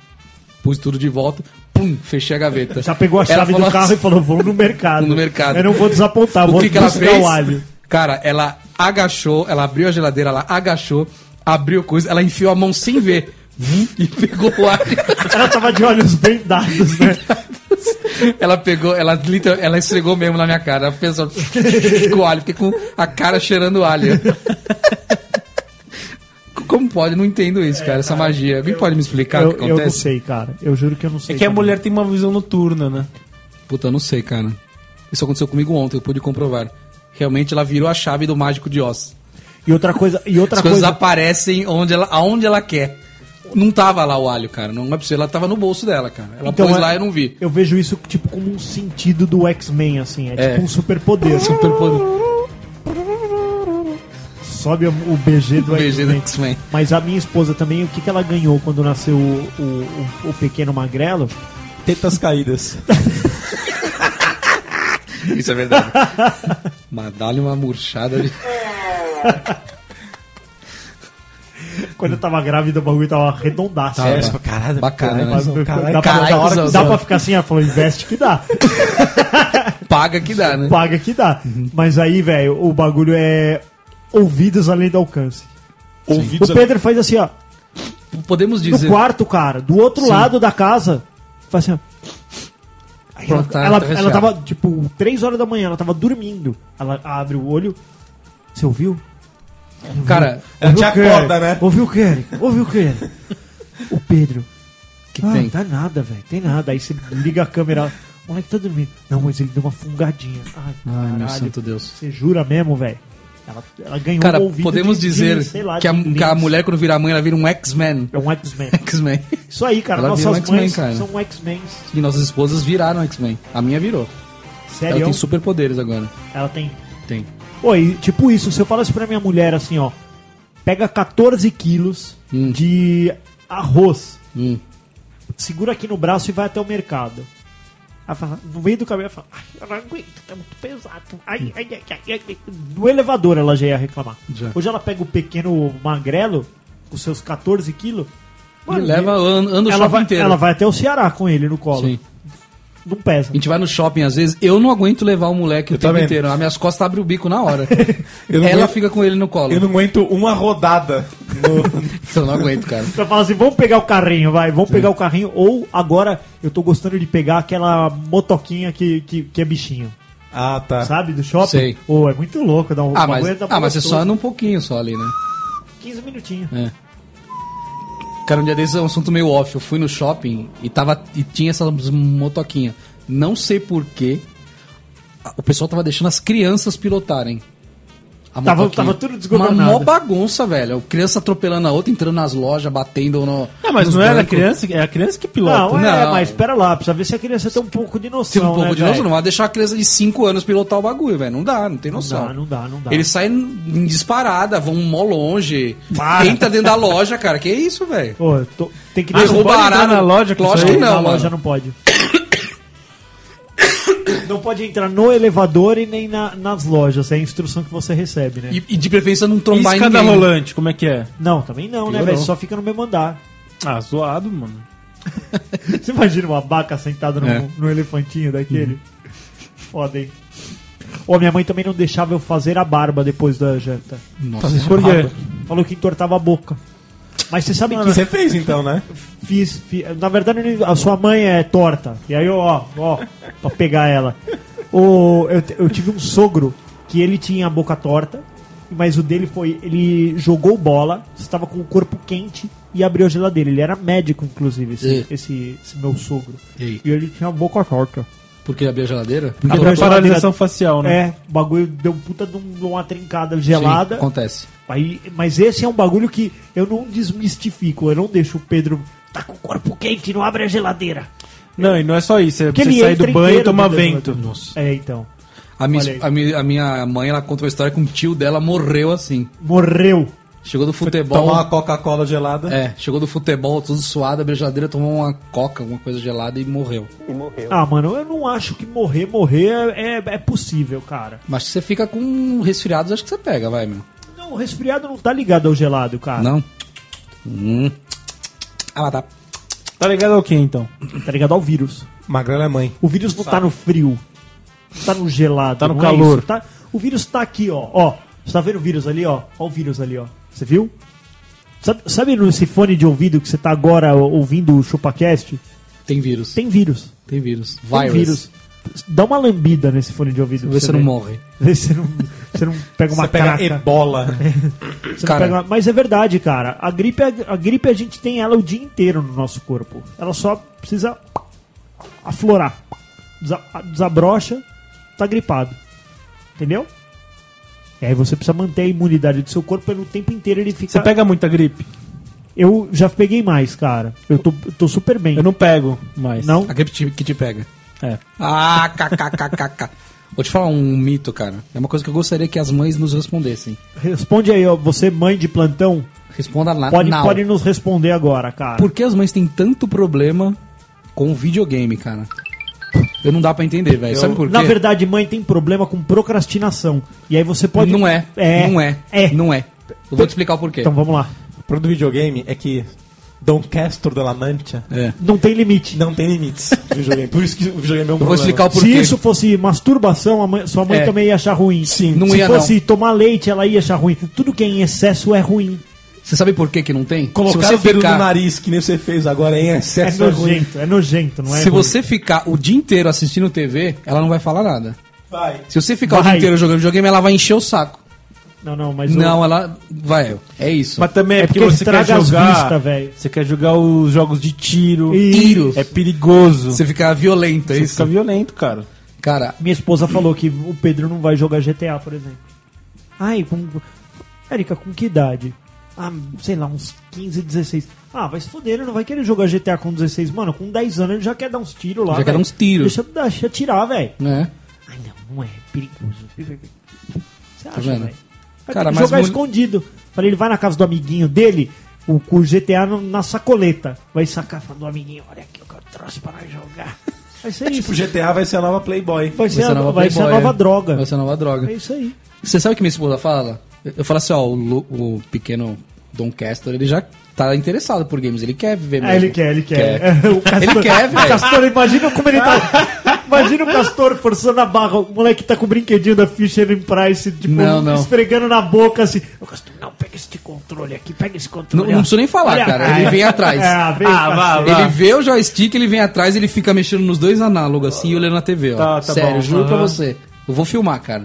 Pus tudo de volta. Pum, fechei a gaveta. Já pegou a chave do carro assim- e falou, vou no mercado. no mercado. Eu não vou desapontar, o vou que, que ela fez? o alho. Cara, ela agachou, ela abriu a geladeira, ela agachou, abriu coisa, ela enfiou a mão sem ver e pegou o alho. Ela tava de olhos vendados, né? ela pegou, ela, ela esfregou mesmo na minha cara. Ela fez com o alho, fiquei com a cara cheirando alho. Como pode? Não entendo isso, cara, essa magia. Alguém pode me explicar eu, o que eu não acontece? sei, cara. Eu juro que eu não É sei. que a mulher tem uma visão noturna, né? Puta, eu não sei, cara. Isso aconteceu comigo ontem, eu pude comprovar. Realmente ela virou a chave do mágico de Oz. E outra coisa, e outra As coisas coisa, aparecem onde ela, aonde ela quer. Não tava lá o alho, cara. Não é possível. Ela tava no bolso dela, cara. Ela Então, pôs é- lá e eu não vi. eu vejo isso tipo como um sentido do X-Men, assim. É, É. tipo um superpoder. Super poder. Sobe o BG do O BG do X-Men. X-Men. Mas a minha esposa também, o que, que ela ganhou quando nasceu o, o, o- o pequeno magrelo? Tetas caídas. Isso é verdade. Mas dá-lhe uma murchada de. Quando eu tava grávida, o bagulho tava arredondaço. Né? É, fala, caralho, Bacana, né? caralho, Dá, caralho, pra, caralho, dá, pra ficar assim, ela falou, investe que dá. Paga que dá, né? Paga que dá. Mas aí, velho, o bagulho é ouvidos além do alcance. Ouvidos o Pedro faz assim, ó. Podemos No dizer. quarto, cara, do outro Sim. lado da casa, faz assim, ó. Aí Pronto, tá- ela, tá ela, ela tava, tipo, 3 horas da manhã, ela tava dormindo. Ela abre o olho. Você ouviu? Cara, Ela te Ouviu o quê? acorda, né? Ouviu o quê? Ouviu o quê? o Pedro. que ah, tem? tá nada, velho. Tem nada. Aí você liga a câmera. O moleque tá dormindo. Não, mas ele deu uma fungadinha. Ai, Ai, meu santo Deus. Você jura mesmo, velho? Ela, ela ganhou Cara, um podemos de- de, dizer sei lá, que, a, de que a mulher, quando vira mãe, ela vira um X-Men. É um X-Men. X-Men. Isso aí, cara. Ela um Nossas X-Men, mães cara. são X-Men. E nossas esposas viraram X-Men. A minha virou. Sério? Ela tem superpoderes agora. Ela tem. Tem. Oi, tipo isso, se eu falasse pra minha mulher assim, ó, pega 14 quilos Hum. de arroz, Hum. segura aqui no braço e vai até o mercado. Fala, no meio do caminho, ela fala, ai, eu não aguento, tá muito pesado. Ai, ai, ai, ai, ai. No elevador ela já ia reclamar. Já. Hoje ela pega o pequeno magrelo, com seus 14 quilos, E mano, leva, anda, o ela vai, inteiro. ela vai até o Ceará com ele no colo. Sim. Não pesa. A gente vai no shopping às vezes, eu não aguento levar o moleque o Eu tempo também. inteiro. As minhas costas abrem o bico na hora. Eu não Ela aguento- fica com ele no colo. Eu não aguento uma rodada. no- Eu não aguento, cara. Você fala assim, vamos pegar o carrinho, vai, vamos pegar o carrinho. Ou agora eu tô gostando de pegar aquela motoquinha que, que, que é bichinho. Ah, tá. Sabe, do shopping? Sei. Pô, é muito louco. Dá um, Ah, o mas, ah, mas você só anda um pouquinho só ali, né? 15 minutinhos. É. Cara, um dia desses é um assunto meio off. Eu fui no shopping e, tava, e tinha essas motoquinhas. Não sei porquê. O pessoal tava deixando as crianças pilotarem. A Tava- tava tudo desgovernado. Uma mó bagunça, velho. Criança atropelando a outra, entrando nas lojas, batendo no. Ah, mas não era a bancos. criança, é a criança que pilota. Não, Não. é, mas espera lá, precisa ver se a criança tem um pouco de noção. Tem um pouco né, de noção, não vai deixar a criança de 5 anos pilotar o bagulho, velho. Não dá, não tem Não noção. dá, não dá, não dá. Eles saem em disparada, vão mó longe. Para. Entra dentro da loja, cara. Que isso, velho? Pô, eu tô- tem que Ah, derrubar arado. na loja com Lógico que não, na mano. loja não pode. Não pode entrar no elevador e nem na- nas lojas. É a instrução que você recebe, né? E, e de preferência não trombar em escada ninguém. rolante, como é que é? Não, também não, né, Piorou. velho? Só fica no mesmo andar. Ah, zoado, mano. Você imagina uma vaca sentada no, É. no elefantinho daquele? Foda, hein? Ô, minha mãe também não deixava eu fazer a barba depois da janta. Nossa, Por quê? Falou que entortava a boca. Mas você sabe que Você fez então, né? fiz, fi- Na verdade, a sua mãe é torta. E aí, ó, ó, pra pegar ela. O, eu, eu tive um sogro que ele tinha a boca torta, mas o dele foi. Ele jogou bola, estava com o corpo quente e abriu a geladeira. Ele era médico, inclusive, esse, esse, esse meu sogro. E? E ele tinha a boca torta. Porque abriu a geladeira? Porque A abriu a paralisação facial, né? É, o bagulho deu um puta de, um- uma trincada gelada. Sim, acontece. Aí, mas esse é um bagulho que eu não desmistifico. Eu não deixo o Pedro. Tá com o corpo quente, não abre a geladeira. Não, e não é só isso. É Porque você sair do banho e tomar vento. geladeira. É, então. A minha, a, minha, a minha mãe, ela conta uma história que um tio dela morreu assim. Morreu. Chegou do futebol. Tomar uma Coca-Cola gelada. É, chegou do futebol, tudo suado, a geladeira, tomou uma coca, alguma coisa gelada e morreu. Ah, mano, eu não acho que morrer, morrer é, é, é possível, cara. Mas se você fica com resfriados, acho que você pega, vai, meu. Não, o resfriado não tá ligado ao gelado, cara. Não? Hum. Ah, mas tá. Tá ligado ao que então? Tá ligado ao vírus. Magrela é mãe. O vírus não tá no frio. Não tá no gelado. Tá no não é calor. isso, tá- o vírus tá aqui, ó. Ó, você tá vendo o vírus ali, ó? Ó o vírus ali, ó. Você viu? Sabe, sabe nesse fone de ouvido que você tá agora ouvindo o ChupaCast? Tem vírus. Tem, Tem vírus. vírus. Tem Virus. vírus. Dá uma lambida nesse fone de ouvido. Vê se você não morre. Vê se você não, você não pega uma Você pega craca. ebola. Você não Cara. pega uma- Mas é verdade, cara. A gripe, a gripe a gente tem ela o dia inteiro no nosso corpo. Ela só precisa aflorar. Desa- Desabrocha, tá gripado. Entendeu? E aí você precisa manter a imunidade do seu corpo pelo tempo inteiro ele fica. Você pega muita gripe? Eu já peguei mais, cara. Eu tô, eu tô super bem. Eu não pego mais. Não? A gripe te- que te pega. É. Ah, kkkk. Vou te falar um mito, cara. É uma coisa que eu gostaria que as mães nos respondessem. Responde aí, ó. Você, mãe de plantão, Responda lá. pode, now. pode nos responder agora, cara. Por que as mães têm tanto problema com videogame, cara? Eu não dá pra entender, velho. Sabe por quê? Na verdade, mãe tem problema com procrastinação. E aí você pode. Não é. É. Não é. É. Não é. Eu vou te explicar o porquê. Então vamos lá. O problema do videogame é que Dom Castor de la Mancha É. Não tem limite. não tem limites. Por isso que o videogame é um Eu vou explicar o Se porquê. isso fosse masturbação, a mãe- sua mãe É. também ia achar ruim. Sim. Não Se ia, fosse tomar leite, ela ia achar ruim. Tudo que é em excesso é ruim. Você sabe por que que não tem? Colocar se o você dedo ficar, no nariz, que nem você fez agora, em É excesso é nojento, é nojento, não é? se ruim. você ficar o dia inteiro assistindo TV, ela não vai falar nada. Vai. Se você ficar o Vai. dia inteiro jogando videogame, ela vai encher o saco. Não, não, mas. o- Não, ela. Vai, é isso. Mas também é, É porque, porque você quer jogar. velho. você quer jogar os jogos de tiro. Tiro. É perigoso. Você fica violento, é Você isso? fica violento, cara. Cara, Minha esposa falou que o Pedro não vai jogar GTA, por exemplo. Ai, com. Érica, com que idade? Ah, sei lá, uns 15, 16. Ah, vai se foder, ele não vai querer jogar GTA com 16. Mano, com 10 anos ele já quer dar uns tiros lá. Já quer velho. dar uns tiros. Deixa, deixa tirar, velho. né? Ai, não, não é perigoso. Você acha, velho? Vai Cara, ter que mas jogar mul- escondido. Falei, ele vai na casa do amiguinho dele, o, com o GTA no- na sacoleta. Vai sacar falando do amiguinho, olha aqui o que eu trouxe para nós jogar. Vai ser Tipo, isso. GTA vai ser a nova Playboy. Vai ser, Vai ser a, a nova vai ser a Playboy, nova é. droga. Vai ser a nova droga. É isso aí. Você sabe o que minha esposa fala? Eu falo assim, ó, o, Lu- o pequeno Don Castor, ele já tá interessado por games, ele quer viver mesmo. Ah, ele quer, ele quer. o Castor, Ele quer, O velho. Castor, imagina como ele tá. Imagina o Castor forçando a barra. O moleque tá com o brinquedinho da Fisher Price, tipo, Não, não. esfregando na boca assim. O Castor, não, pega esse controle aqui, pega esse Não, controle. não ó. preciso nem falar, Olha, cara. Ele vem atrás. É, vem, Ah, vá, vá. Ele vê o joystick, ele vem atrás, ele fica mexendo nos dois análogos assim e olhando na TV, ó. Tá, tá Sério, bom, juro pra aham. você. Eu vou filmar, cara.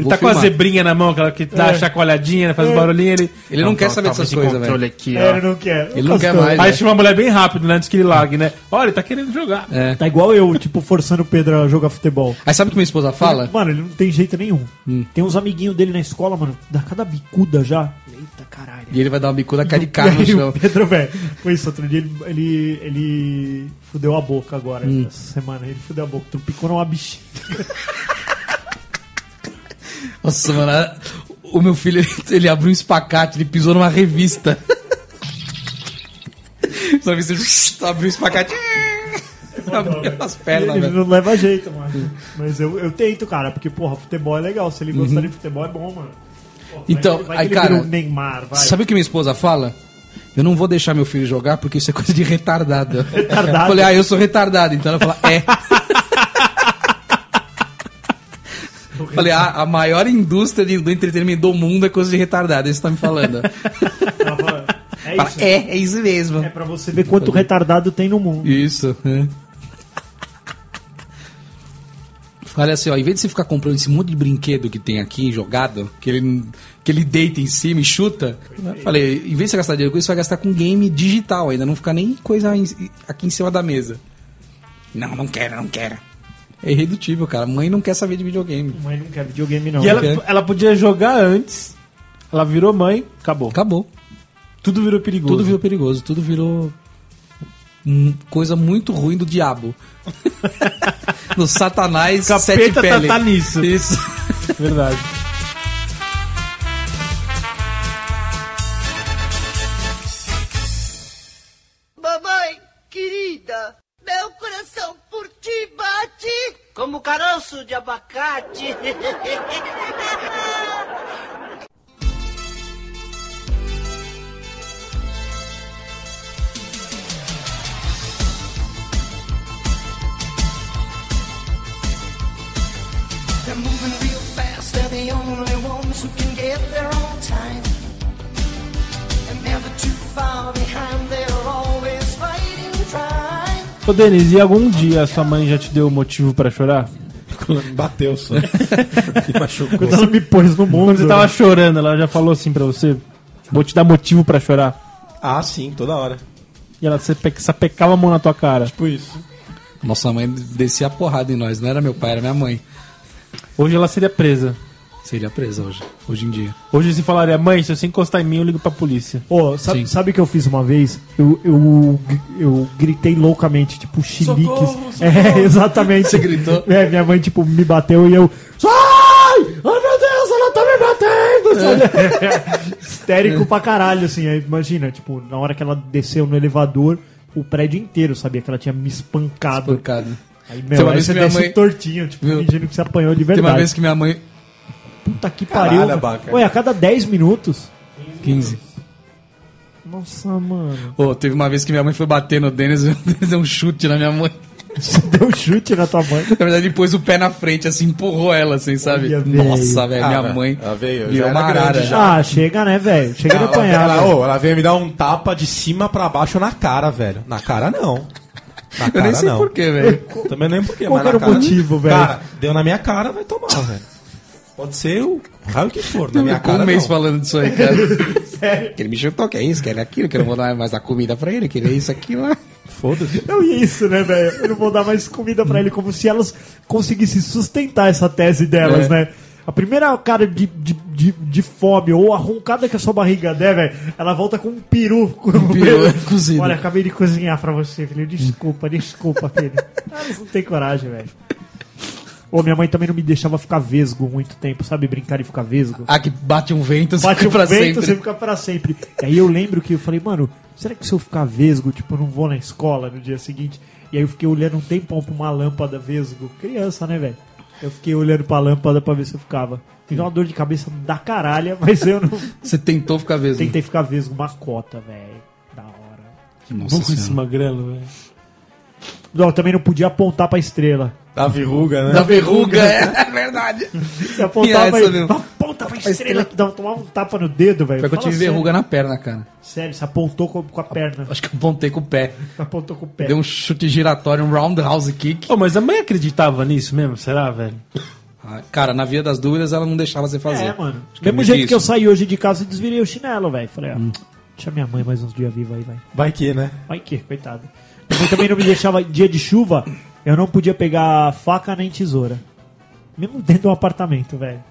Ele Vou tá com a filmar. zebrinha na mão, aquela que dá É. a chacoalhadinha, né, faz um barulhinho, ele... Ele não quer saber toma dessas coisas, controle velho. aqui, É, ó. ele não quer. Ele não quer Castor. mais. Aí chama a mulher bem rápido, né, antes que ele largue, né? Olha, ele tá querendo jogar. É. Tá igual eu, tipo, forçando o Pedro a jogar futebol. Aí sabe o que minha esposa fala? Mano, ele não tem jeito nenhum. Hum. Tem uns amiguinhos dele na escola, mano, dá cada bicuda já. Eita caralho. E ele vai dar uma bicuda cara de carro no chão. Pedro, velho, foi isso. Outro dia ele, ele, ele fudeu a boca agora, Hum. essa semana. Ele fudeu a boca, trupicou numa bichinha. Nossa, mano, o meu filho, ele, abriu um espacate, ele pisou numa revista. Essa revista abriu um espacate. abriu as pernas, ele não leva jeito, mano. Mas eu, eu tento, cara, porque, porra, futebol é legal. Se ele gostar de futebol, é bom, mano. Porra, vai Então, que- vai aí, cara, Neymar, vai. Sabe o que minha esposa fala? Eu não vou deixar meu filho jogar porque isso é coisa de retardado. Retardado? Eu falei, ah, eu sou retardado. Então ela fala, é. Eu falei, ah, a maior indústria de- do entretenimento do mundo é coisa de retardado. Isso tá me falando. É isso. é, é isso mesmo. É pra você ver quanto retardado tem no mundo. Isso. é. Falei assim, ó, em vez de você ficar comprando esse monte de brinquedo que tem aqui jogado, que ele, que ele deita em cima e chuta, falei, em vez de você gastar dinheiro com isso, você vai gastar com game digital ainda, não ficar nem coisa aqui em cima da mesa. Não, não quero, não quero. É irredutível, cara. Mãe não quer saber de videogame. Mãe não quer videogame, não. E ela, quer. ela podia jogar antes, ela virou mãe, acabou. Acabou. Tudo virou perigoso. Tudo virou perigoso, tudo virou coisa muito ruim do diabo. no Satanás Capeta sete tá- tá nisso. Isso. Verdade. Caroço de abacate. They're moving real fast, they're the only ones who can get there on time. And never too far behind, they're always fighting crime. Ô, Denis, e algum dia sua mãe já te deu motivo pra chorar? Bateu só. Me machucou. Quando ela me pôs no mundo. Quando você tava chorando, ela já falou assim pra você? Vou te dar motivo pra chorar. Ah, sim, toda hora. E ela sape- sapecava a mão na tua cara. Tipo isso. Nossa mãe descia a porrada em nós. Não era meu pai, era minha mãe. Hoje ela seria presa. Seria presa hoje, hoje em dia. Hoje se falaria, mãe, se você encostar em mim, eu ligo pra polícia. Ô, sabe, Sim. sabe o que eu fiz uma vez? Eu, eu, eu gritei loucamente, tipo, chiliques. Socorro, É, exatamente. Você gritou? É, minha mãe, tipo, me bateu e eu. Sai! Ai meu Deus, ela tá me batendo! sabe? Histérico pra caralho, assim. Aí, imagina, tipo, na hora que ela desceu no elevador, o prédio inteiro sabia que ela tinha me espancado. Espancado. Aí, Tem meu, aí você minha desce mãe- tortinho, tipo, fingindo que você apanhou de Tem verdade. uma vez que minha mãe. Puta que Caralho, pariu. Abaca. Ué, a cada 10 minutos. 15. Nossa, mano. Ô, teve uma vez que minha mãe foi bater no Denis e o Denis deu um chute na minha mãe. Você deu um chute na tua mãe. Na verdade, ele pôs o pé na frente, assim, empurrou ela, assim, sabe? Olha. Nossa, velho, minha mãe Ela veio, virou já era uma grande arara. já. Ah, chega, né, velho? Chega de Ela, apanhar. ela, ô, ela veio me dar um tapa de cima pra baixo na cara, velho. Na cara não. Na Eu cara nem sei não. porquê, velho. Também nem porquê, Qual mas era o motivo, velho? Cara, deu na minha cara, vai tomar, velho. Pode ser o raio que for, na minha cara um mês não. falando disso aí, cara. Sério? Que ele me chutou, que é isso, que é aquilo, que eu não vou dar mais dar comida pra ele, que ele é isso, aquilo lá. Foda-se. Não, e isso, né, velho? Eu não vou dar mais comida pra ele, como se elas conseguissem sustentar essa tese delas, É. né? A primeira cara de, de, de, de fome ou a roncada que a sua barriga der, velho, ela volta com um peru. Com um peru cozido. Olha, acabei de cozinhar pra você, filho. Desculpa, desculpa, filho. Ah, elas não tem coragem, velho. Ô, minha mãe também não me deixava ficar vesgo muito tempo, sabe? Brincar e ficar vesgo. Ah, que bate um vento, você Bate fica o pra vento, sempre. você fica pra sempre. E aí eu lembro que eu falei, mano, será que se eu ficar vesgo, tipo, eu não vou na escola no dia seguinte? E aí eu fiquei olhando um tempão pra uma lâmpada vesgo. Criança, né, velho? Eu fiquei olhando pra lâmpada pra ver se eu ficava. Tive uma dor de cabeça da caralha, mas eu não Você tentou ficar vesgo. tentei ficar vesgo. Uma cota, velho. Da hora. Nossa Burro esse magrelo, velho. Não, eu também não podia apontar pra estrela. Da verruga, né? Da verruga, é verdade. Se apontava pra, meu? aponta pra estrela, que dava- tomava um tapa no dedo, velho. Foi que eu tive sério. verruga na perna, cara. Sério, você apontou com, com a perna. Acho que eu apontei com o pé. Apontou com o pé. Deu um chute giratório, um roundhouse kick. Ô, mas a mãe acreditava nisso mesmo, será, velho? Ah, Cara, na via das dúvidas, ela não deixava você fazer. É, mano. Acho que é Mesmo jeito que eu isso. saí hoje de casa e desvirei o chinelo, velho. Falei, ó, deixa minha mãe mais uns dias viva aí, vai. Vai que, né? Vai que, coitado. Minha mãe também não me deixava, dia de chuva, eu não podia pegar faca nem tesoura. Mesmo dentro do apartamento, velho.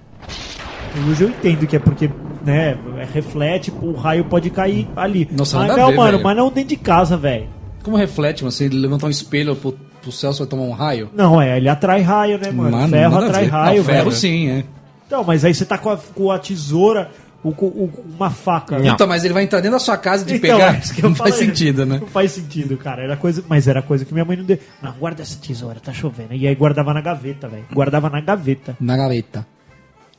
Hoje eu entendo que é porque, né, é, reflete, o raio pode cair ali. Nossa, mas não, ver, mano, velho. mas não dentro de casa, velho. Como reflete, mano? Você levantar um espelho pro, pro céu, você vai tomar um raio? Não, é, ele atrai raio, né, mano? Mano, ferro atrai raio, Não, ferro velho. sim, é. Então, mas aí você tá com a, com a tesoura, o, o- uma faca. Puta, mas ele vai entrar dentro da sua casa de Então, pegar. é isso que eu não faz sentido, né? Não faz sentido, cara. Era coisa, mas era coisa que minha mãe não deu. Não, guarda essa tesoura, tá chovendo. E aí guardava na gaveta, velho. Guardava na gaveta. Na gaveta.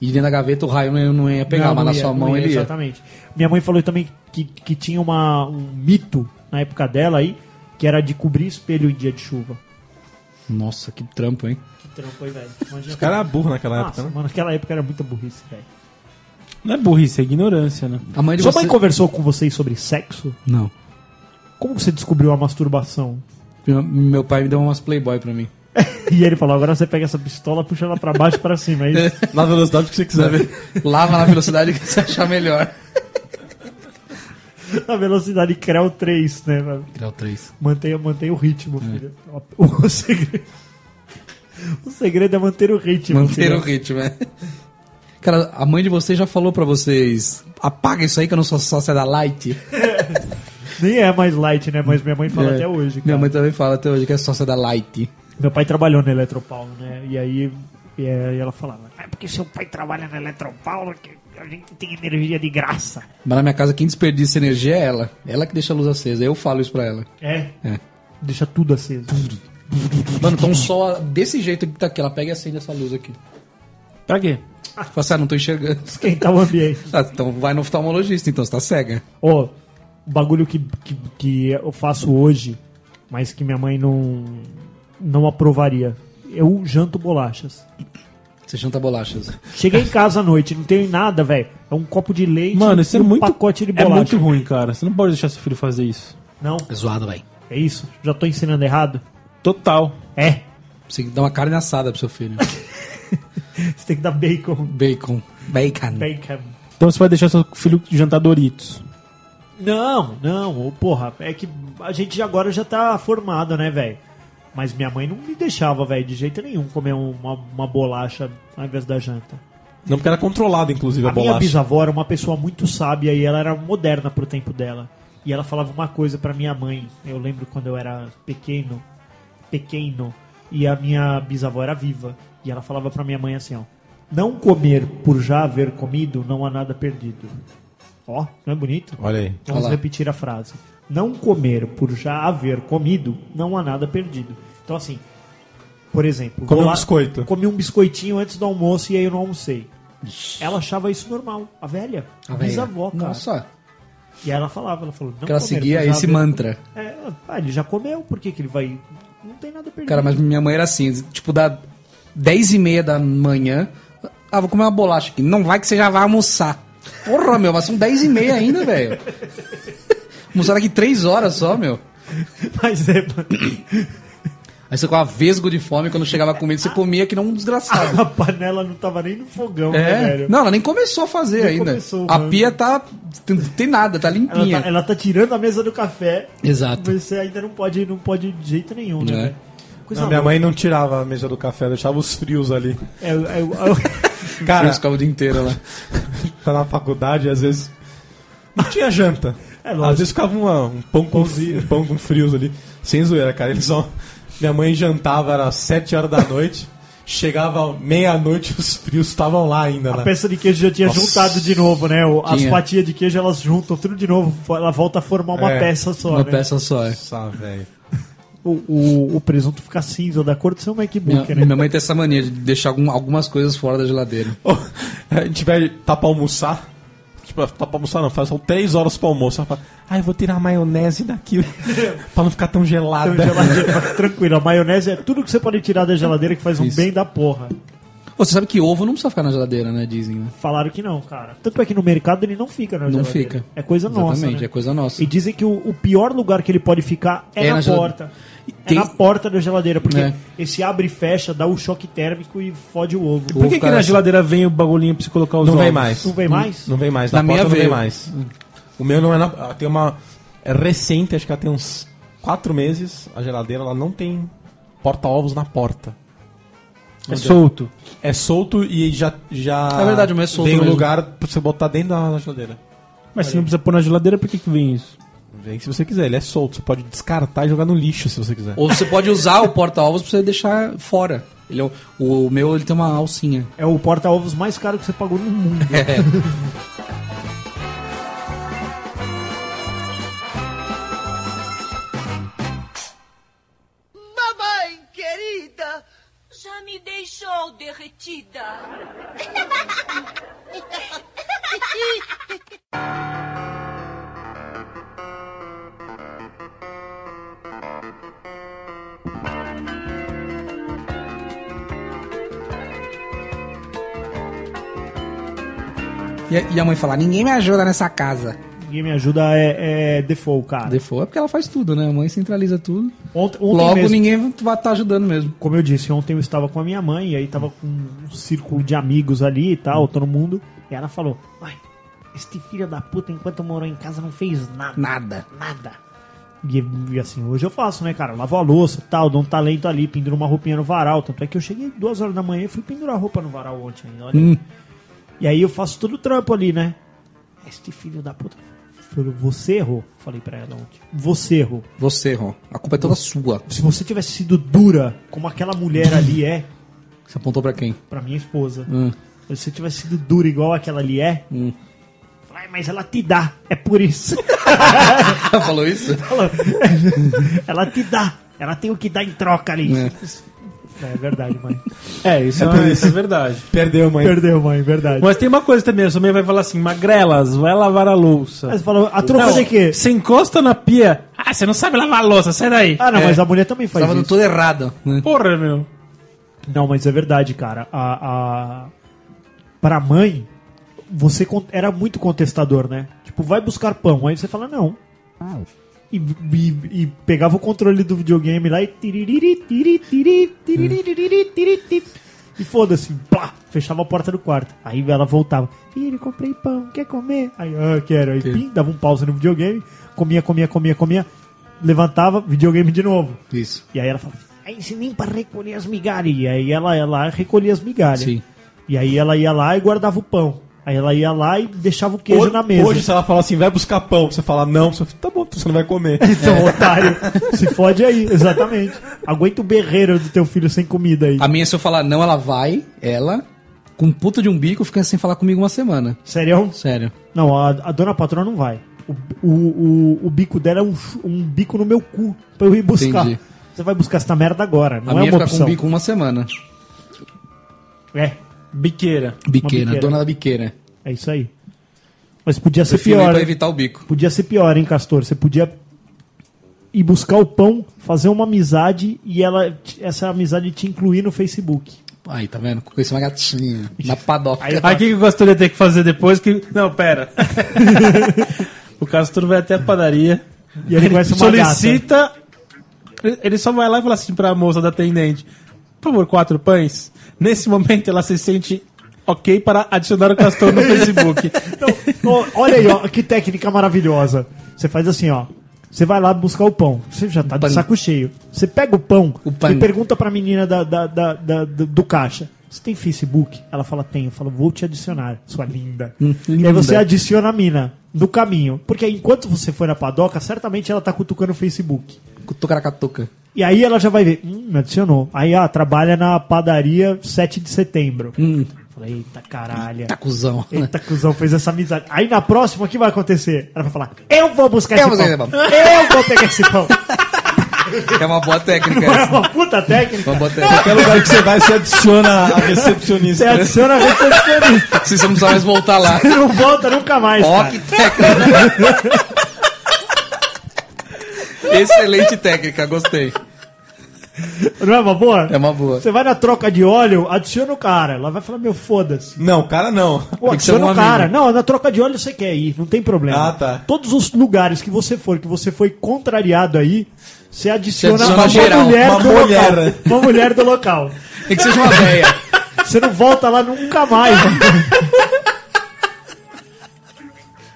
E dentro da gaveta o raio não, não ia pegar, Não, mas não na ia, sua não mão ia, ele ia. Exatamente. Minha mãe falou também que, que tinha uma, um mito na época dela aí, que era de cobrir espelho em dia de chuva. Nossa, que trampo, hein? Que trampo aí, velho. Os caras eram burros naquela Nossa, época, né? mano, naquela época era muita burrice, velho. Não é burrice, é ignorância, né? A mãe de Sua você... mãe conversou com vocês sobre sexo? Não. Como você descobriu a masturbação? Meu- Meu pai me deu umas Playboy pra mim. E ele falou: agora você pega essa pistola, puxa ela pra baixo e pra cima. Aí, Na velocidade que você quiser. Lava na velocidade que você achar melhor. na velocidade Creu 3, né? mano? Grau 3. Mantenha, mantenha o ritmo, filho. O, segredo, o segredo é manter o ritmo. Manter filho. o ritmo, é. Cara, a mãe de vocês já falou pra vocês: apaga isso aí que eu não sou sócia da Light. Nem é mais light, né? Mas minha mãe fala É. até hoje. Minha cara. mãe também fala até hoje que é sócia da Light. Meu pai trabalhou na Eletropaulo, né? E aí e ela falava: É porque seu pai trabalha na Eletropaulo que a gente tem energia de graça. Mas na minha casa, quem desperdiça energia é ela. Ela que deixa a luz acesa. Eu falo isso pra ela. É? É. Deixa tudo aceso. Mano, tá um sol desse jeito que tá aqui. Ela pega e acende essa luz aqui. Pra quê? Fala assim, ah, não tô enxergando. Esquentar o ambiente. Ah, então vai no oftalmologista, então, você tá cega. Ó, o bagulho que, que, que eu faço hoje, mas que minha mãe não, não aprovaria. Eu janto bolachas. Você janta bolachas. Cheguei em casa à noite, não tenho nada, velho. É um copo de leite Mano, isso e é um muito. pacote de é bolacha. muito ruim, cara. Você não pode deixar seu filho fazer isso. Não, É zoado, velho. é isso? Já tô ensinando errado? Total. É. Você tem que dar uma carne assada pro seu filho. Você tem que dar bacon. Bacon. Bacon. Bacon. Então você vai deixar seu filho jantar Doritos. Não, não, porra, é que a gente agora já tá formado, né, velho? Mas minha mãe não me deixava, velho, de jeito nenhum comer uma, uma bolacha ao invés da janta. Não, porque era controlado, inclusive, a, A minha bolacha. bisavó era uma pessoa muito sábia e ela era moderna pro tempo dela. E ela falava uma coisa pra minha mãe. Eu lembro quando eu era pequeno, pequeno, e a minha bisavó era viva. E ela falava pra minha mãe assim, ó: "Não comer por já haver comido, não há nada perdido." Ó, não é bonito? Olha aí. Vamos Olha lá. repetir a frase. Não comer por já haver comido, não há nada perdido. Então, assim, por exemplo, vou um lá- biscoito. Comi um biscoitinho antes do almoço e aí eu não almocei. Ela achava isso normal. A velha. A, velha. bisavó, cara. Nossa. E ela falava, ela falou, não Que ela comer seguia esse haver- mantra. É, ah, ele já comeu, por que, que ele vai. Não tem nada perdido. Cara, mas minha mãe era assim, tipo, da 10 e meia da manhã. Ah, vou comer uma bolacha aqui. Não vai que você já vai almoçar. Porra, meu, mas são 10 e meia ainda, velho. Almoçaram aqui 3 horas só, meu. Mas é. Aí você com a vesgo de fome, quando chegava a comida, você comia que não um desgraçado. A panela não tava nem no fogão, né, É. velho? Não, ela nem começou a fazer Nem ainda. começou, a mano. pia tá. Tem, tem nada, tá Ela limpinha. tá, ela tá tirando a mesa do café. Exato. Você ainda não pode, não pode de jeito nenhum, né? É. Coisa Não, minha mãe não tirava a mesa do café, deixava os frios ali. É, é, é, Cara, Eu ficava o dia inteiro lá. tá na faculdade, às vezes. Não tinha janta. É às vezes ficava uma- um, pão com, um pão com frios ali. Sem zoeira, cara. Eles só. Minha mãe jantava, era 7 horas da noite. Chegava meia-noite, os frios estavam lá ainda. a né? peça de queijo já tinha Nossa. juntado de novo, né? O- As Tinha. fatias de queijo elas juntam tudo de novo. Ela volta a formar uma É, peça só. Uma né? peça só. é. Nossa, velho. O, o, o presunto fica cinza da cor do seu Minha, MacBook, né? minha mãe tem essa mania de deixar algum- algumas coisas fora da geladeira. A gente vai tá pra almoçar. Tipo, tá pra almoçar não, faz só 3 horas pra almoço. Ela fala, ah, eu vou tirar a maionese daqui pra não ficar tão gelada. Geladeira, mas tranquilo, a maionese é tudo que você pode tirar da geladeira que faz um Isso. bem da porra. Ô, Você sabe que ovo não precisa ficar na geladeira, né? Dizem, né? Falaram que não, cara. Tanto é que no mercado ele não fica na Não geladeira. fica. É coisa nossa. Exatamente, né? é coisa nossa. E dizem que o, o pior lugar que ele pode ficar é, É na, na porta. Tem- É na porta da geladeira, porque É. esse abre e fecha, dá o choque térmico e fode o ovo. Por que, que na geladeira vem o bagulhinho pra você colocar os Não ovos? vem mais. Não vem mais? Não vem mais. Na Na, minha porta não vem veio. mais. O meu não é na. ah, Tem uma. É recente, acho que ela tem uns 4 meses. A geladeira ela não tem porta-ovos na porta. É solto. É solto e já. já É verdade, o meu é solto Vem um lugar pra você botar dentro da geladeira. Mas se não precisa pôr na geladeira, por que, que vem isso? Vem se você quiser, ele é solto. Você pode descartar e jogar no lixo se você quiser. Ou você pode usar o porta-ovos pra você deixar fora. Ele é o, o meu ele tem uma alcinha. É o porta-ovos mais caro que você pagou no mundo. Mamãe E, a- e a mãe fala, ninguém me ajuda nessa casa. Quem me ajuda é, é Default, cara. Default é porque ela faz tudo, né? A mãe centraliza tudo. Ontem, ontem Logo mesmo, ninguém vai estar ajudando mesmo. como eu disse, ontem eu estava com a minha mãe, e aí tava com um círculo de amigos ali e tal, todo mundo. E ela falou: Mãe, este filho da puta, enquanto morou em casa, não fez nada. Nada. Nada. E, e assim, hoje eu faço, né, cara? Eu lavo a louça tal, dou um talento ali, penduro uma roupinha no varal. Tanto é que eu cheguei duas horas da manhã e fui pendurar roupa no varal ontem ainda. Olha. Hum. E aí eu faço todo o trampo ali, né? Este filho da puta. Falou, você errou. Falei pra ela ontem. Você errou. Você, Ron. A culpa é toda sua. Se você tivesse sido dura, como aquela mulher ali é, Você apontou pra quem? pra minha esposa. Hum. Se você tivesse sido dura igual aquela ali é, Hum. falei, mas ela te dá. É por isso. Falou isso? Ela- ela te dá. Ela tem o que dar em troca ali. É. É, verdade, mãe. É, isso é, isso. é verdade. Perdeu, mãe. Perdeu, mãe, verdade. Mas tem uma coisa também, a sua mãe vai falar assim, magrelas, vai lavar a louça. Mas falou, a troca Não, de quê? Você encosta na pia. Ah, você não sabe lavar a louça, sai daí. Ah, não, mas a mulher também faz Tava isso. tudo errado. Né? Porra, meu. Não, mas é verdade, cara. A, a... Pra mãe, você con- era muito contestador, né? Tipo, vai buscar pão. Aí você fala, não. E, e- e pegava o controle do videogame lá e. tiri. E foda-se, plá, fechava a porta do quarto. Aí ela voltava. Filho, comprei pão, quer comer? Aí, ah, quero. Aí, pim, dava um pause no videogame, comia, comia, comia, comia, levantava, videogame de novo. Isso. E aí ela fala, aí se nem pra recolher as migalhas. E aí ela ia lá e recolhia as migalhas. Sim. E aí ela ia lá e guardava o pão. Aí ela ia lá e deixava o queijo Hoje, na mesa. hoje, se ela fala assim, vai buscar pão, você fala não, você fala, tá bom, você não vai comer. Então, otário, se fode aí, exatamente. Aguenta o berreiro do teu filho sem comida aí. A minha, se eu falar não, ela vai, ela, com um puta de um bico, fica sem falar comigo uma semana. Sério? Sério. Não, a, a dona patroa não vai. O, o, o, o bico dela é um, um bico no meu cu pra eu ir buscar. Entendi. Você vai buscar essa merda agora, não a é minha uma fica com opção. um bico uma semana. É, Biqueira. Biqueira, biqueira. dona da biqueira. é isso aí. Mas podia ser Prefiro ir pior. pra evitar o bico. Podia ser pior, hein, Castor? Você podia ir buscar o pão, fazer uma amizade e ela, essa amizade te incluir no Facebook. Aí, tá vendo? Conheci uma gatinha na padoca. Aí- Aí o que o Castor ia ter que fazer depois que... Não, pera. o Castor vai até a padaria. E ele uma solicita... Ele só vai lá e fala assim pra moça da atendente. Por favor, quatro pães. Nesse momento ela se sente ok para adicionar o Castor no Facebook. Então, olha aí, ó, que técnica maravilhosa. Você faz assim, ó. Você vai lá buscar o pão. Você já tá de pão. saco cheio. Você pega o pão, O e pergunta pra menina da, da- da- da- do, do caixa. Você tem Facebook? Ela fala, tenho. Eu falo, vou te adicionar, sua linda. Hum, E aí linda. você adiciona a mina no caminho. Porque aí, enquanto você foi na padoca, certamente ela tá cutucando o Facebook. Tucaracatuca. E aí ela já vai ver, hum, me adicionou. Aí, ah, trabalha na padaria 7 de setembro. Hum, Falei, eita caralho. tá cuzão. Eita, cuzão, fez essa amizade. Aí na próxima, o que vai acontecer? Ela vai falar: Eu vou buscar Eu esse vou pão. Eu vou pegar esse pão. É uma boa técnica Não é essa. uma puta técnica. Uma boa técnica. Qualquer lugar que você vai, você adiciona a recepcionista. Você adiciona a recepcionista. Se você não precisa mais voltar lá. Você não volta nunca mais. Ó, que técnica. Excelente técnica, gostei. Não é uma boa? É uma boa. Você vai na troca de óleo, adiciona o cara. Ela vai falar: Meu, foda-se. Não, cara, não. Pô, Tem que ser adiciona um o cara. amigo. Não, na troca de óleo você quer ir, não tem problema. Ah, tá. Todos os lugares que você for, que você foi contrariado aí, você adiciona, adiciona uma geral, mulher uma do mulher. local. Uma mulher do local. Tem que ser uma véia. Você não volta lá nunca mais.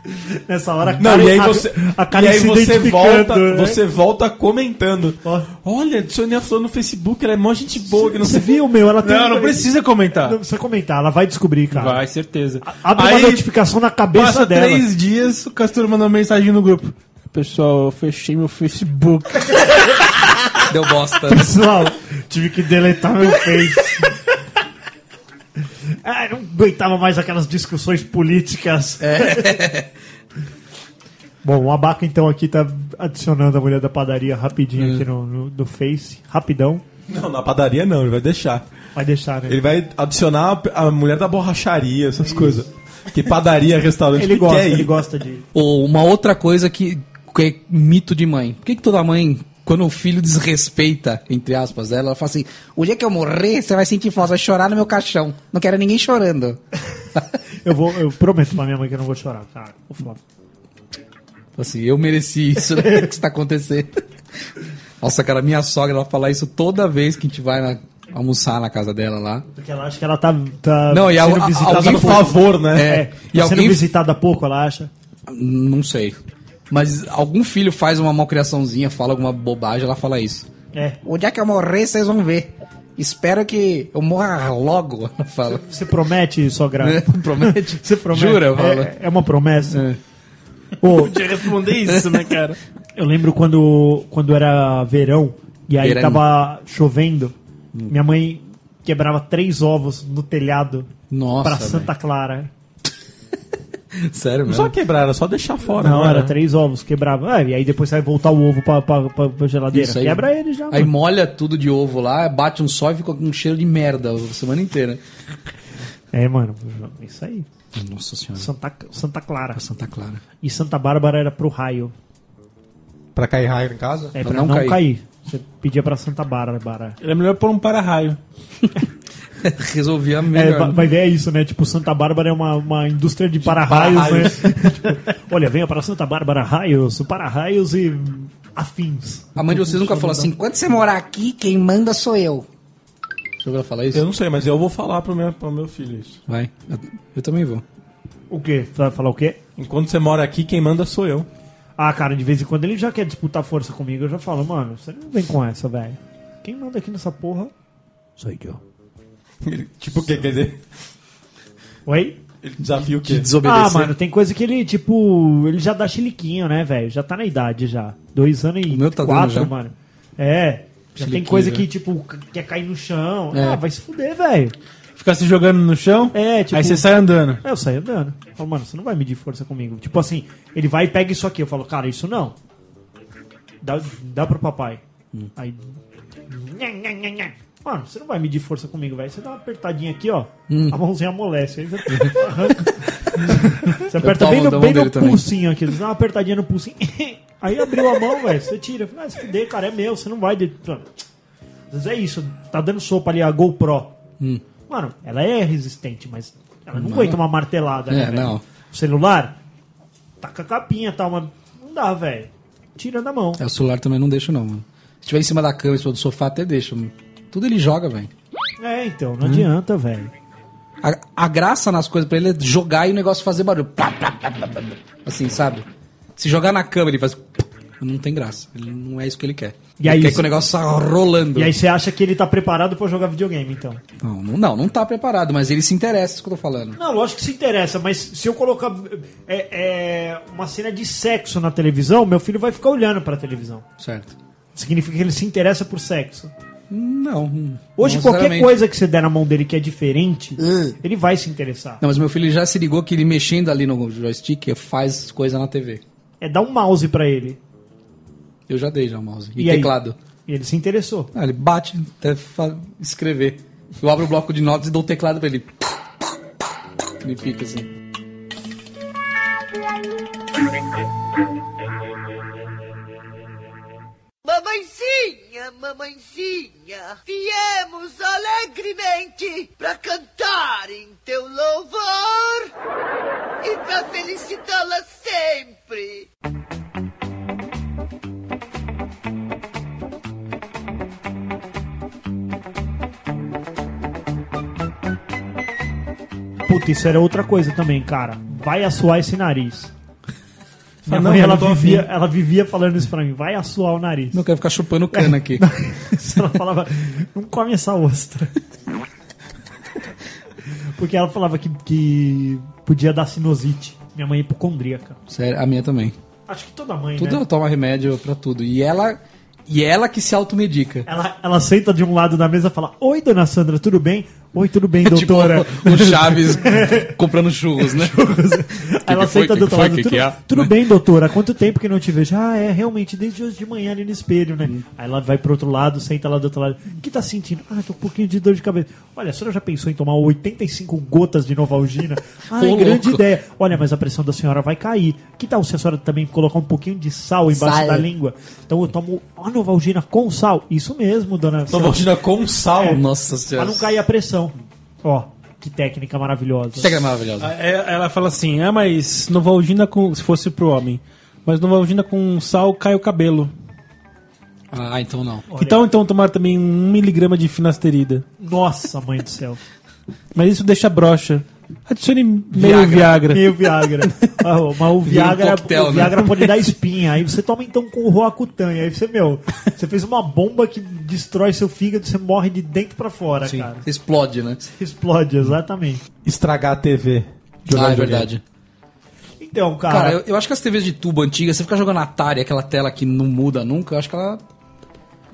Nessa hora, a Não, Karen- e aí você, a Karen e aí se você volta, né? você volta comentando. Ó. Olha, a flor no Facebook, ela é mó gente boa, que não Você viu, meu? Ela tem Não, não precisa comentar. Não precisa comentar, ela vai descobrir, cara. Vai, certeza. Abre uma notificação na cabeça Passa dela. três dias, o Castor mandou uma mensagem no grupo. Pessoal, eu fechei meu Facebook. Deu bosta. Pessoal, tive que deletar meu Face. Ah, não aguentava mais aquelas discussões políticas. Bom, o Abaca então aqui tá adicionando a mulher da padaria rapidinho aqui no, no, no Face. Rapidão. Não, na padaria não, ele vai deixar. Vai deixar, né? Ele vai adicionar a a mulher da borracharia, essas coisas. Que padaria, restaurante, Ele que gosta, quer ir. ele gosta de. Ou uma outra coisa que, que é mito de mãe. Por que, que toda mãe, quando o filho desrespeita, entre aspas, ela, ela fala assim: o dia que eu morrer, você vai sentir falta, vai chorar no meu caixão. Não quero ninguém chorando. Eu vou, eu prometo pra minha mãe que eu não vou chorar, cara. Vou falar. Assim, eu mereci isso, né? O que está acontecendo? Nossa, cara, minha sogra, ela fala isso toda vez que a gente vai na- almoçar na casa dela lá. Porque ela acha que ela tá, tá Não, e sendo al- visitada alguém por favor, né? É, É. tá E sendo alguém- visitada há pouco, ela acha. Não sei. Mas algum filho faz uma malcriaçãozinha, fala alguma bobagem, ela fala isso. É. O dia que eu morrer, vocês vão ver. Espero que eu morra logo, ela fala. Você promete, sogra? Promete? Você promete? Jura, fala. É, é uma promessa. É. Ô, Podia responder isso, né, cara? eu lembro quando, quando era verão e aí Verão. tava chovendo, minha mãe quebrava três ovos no telhado Nossa, pra. Santa Clara. Sério, Não mesmo? só quebrar, era só deixar fora. Não, era era três ovos, quebrava. Ah, e aí depois vai voltar o ovo pra, pra, pra, pra geladeira. Isso aí. Quebra ele já, Aí mano. molha tudo de ovo lá, bate um sol e fica com um cheiro de merda a semana inteira. É, mano, isso aí. Nossa senhora. Santa, Santa Clara. Santa Clara. E Santa Bárbara era pro raio. Pra cair raio em casa? É, Pra pra não não, cair. cair. Você pedia pra Santa Bárbara. Era melhor pôr um para-raio. Resolvia É, melhor. va- vai ver é isso, né? Tipo, Santa Bárbara é uma, uma indústria de para-raios, né? Tipo, olha, venha para Santa Bárbara Raios, para-raios e afins. A mãe de vocês nunca falou assim: quando você morar aqui, quem manda sou eu. Deixa eu ver ela falar isso. Eu não sei, mas eu vou falar pro meu, pro meu filho isso. Vai. Eu, eu também vou. O quê? Vai falar o quê? Enquanto você mora aqui, quem manda sou eu. Ah, cara, de vez em quando ele já quer disputar força comigo, eu já falo, mano, você não vem com essa, velho. Quem manda aqui nessa porra sou eu. Ele- tipo o quê? Quer dizer, Oi? ele desafia o De quê? desobedecer. Ah, mano, tem coisa que ele, tipo, ele já dá chiliquinho, né, velho? Já tá na idade já. Dois anos e tá quatro, já. mano. É. Já tem coisa né? que, tipo, quer cair no chão. É. Ah, vai se fuder, velho. Ficar se jogando no chão, É, tipo. aí você sai andando. É, eu saio andando. Eu falo, mano, você não vai medir força comigo. Tipo assim, ele vai e pega isso aqui. Eu falo, cara, isso não. Dá, dá pro papai. Hum. Aí. Nha, nha, nha, nha. Mano, você não vai medir força comigo, velho. Você dá uma apertadinha aqui, ó. Hum. A mãozinha amolece. Aí você arranca. Você aperta bem no, bem no pulsinho aqui. Você dá uma apertadinha no pulsinho. Aí abriu a mão, velho. Você tira. Eu falo, Ah, se fuder, cara, é meu. Você não vai. de- Às vezes é isso. Tá dando sopa ali, a GoPro. Hum. Mano, ela é resistente, mas ela não aguenta uma martelada, né, É, não. O celular, tá com a capinha e tal, mas não dá, velho. Tira da mão. É, o celular também não deixo, não, mano. Se tiver em cima da cama, em cima do sofá, até deixa. mano. Tudo ele joga, velho. É, então, não adianta, velho. A, a graça nas coisas pra ele é jogar e o negócio fazer barulho. Assim, sabe? Se jogar na cama, ele faz. Não tem graça. Ele não é isso que ele quer. E ele aí, quer que o negócio saia rolando. E aí você acha que ele tá preparado pra jogar videogame, então? Não, não, não, não tá preparado, mas ele se interessa, isso que eu tô falando. Não, lógico que se interessa, mas se eu colocar é, é, uma cena de sexo na televisão, meu filho vai ficar olhando pra televisão. Certo. Significa que ele se interessa por sexo. Não. não Hoje, qualquer necessariamente. coisa que você der na mão dele que é diferente, ele vai se interessar. Não, mas meu filho já se ligou que ele mexendo ali no joystick faz coisa na TV. É dar um mouse pra ele. Eu já dei já o mouse. E, E aí? teclado. E ele se interessou. Ah, ele bate até escrever. Eu abro o bloco de notas e dou o teclado pra ele. Ele fica assim. Mamãezinha, mamãezinha, viemos alegremente pra cantar em teu louvor e pra felicitá-la sempre. Puta, isso era outra coisa também, cara. Vai assoar esse nariz. Minha não, mãe, ela vivia, ela vivia falando isso pra mim. Vai assoar o nariz. Não quero ficar chupando cana aqui. ela falava, não come essa ostra. Porque ela falava que, que podia dar sinusite. Minha mãe é hipocondríaca. Sério, a minha também. Acho que toda mãe, Tudo né? toma remédio pra tudo. E ela, e ela que se automedica. Ela, ela senta de um lado da mesa e fala: Oi, dona Sandra, tudo bem? Oi, tudo bem, tipo doutora. o Chaves comprando churros, né? Aí ela que foi? senta Que do outro que tudo que é? tudo bem, doutora? Há quanto tempo que não te vejo? Ah, é, realmente, desde hoje de manhã ali no espelho, né? Aí ela vai pro outro lado, senta lá do outro lado. O que tá sentindo? Ah, tô com um pouquinho de dor de cabeça. Olha, a senhora já pensou em tomar 85 gotas de Novalgina? Ah, é grande louco. ideia. Olha, mas a pressão da senhora vai cair. Que tal se a senhora também colocar um pouquinho de sal embaixo Sal. da língua? Então eu tomo a Novalgina com sal. Isso mesmo, dona imagina com sal. Nossa Pra senhora. não cair a pressão. Ó, que técnica maravilhosa. Técnica maravilhosa. É, Ela fala assim: ah, mas Novalgina com, se fosse pro homem. Mas Novalgina com sal cai o cabelo. Ah, então não. Que tal então tomar também um miligrama de finasterida? Nossa, mãe do céu. Mas isso deixa broxa. Adicione meio Viagra. Meio Viagra. Ah, Mas o Vira um Viagra, coquetel, o Viagra né? pode dar espinha. Aí você toma então com o Roacutan. Aí você, meu, você fez uma bomba que destrói seu fígado, você morre de dentro pra fora, Sim, cara. explode, né? Explode, exatamente. Estragar a TV. Ah, é verdade. Então, cara, Cara, eu, eu acho que as TVs de tubo antigas, você fica jogando Atari, aquela tela que não muda nunca, eu acho que ela,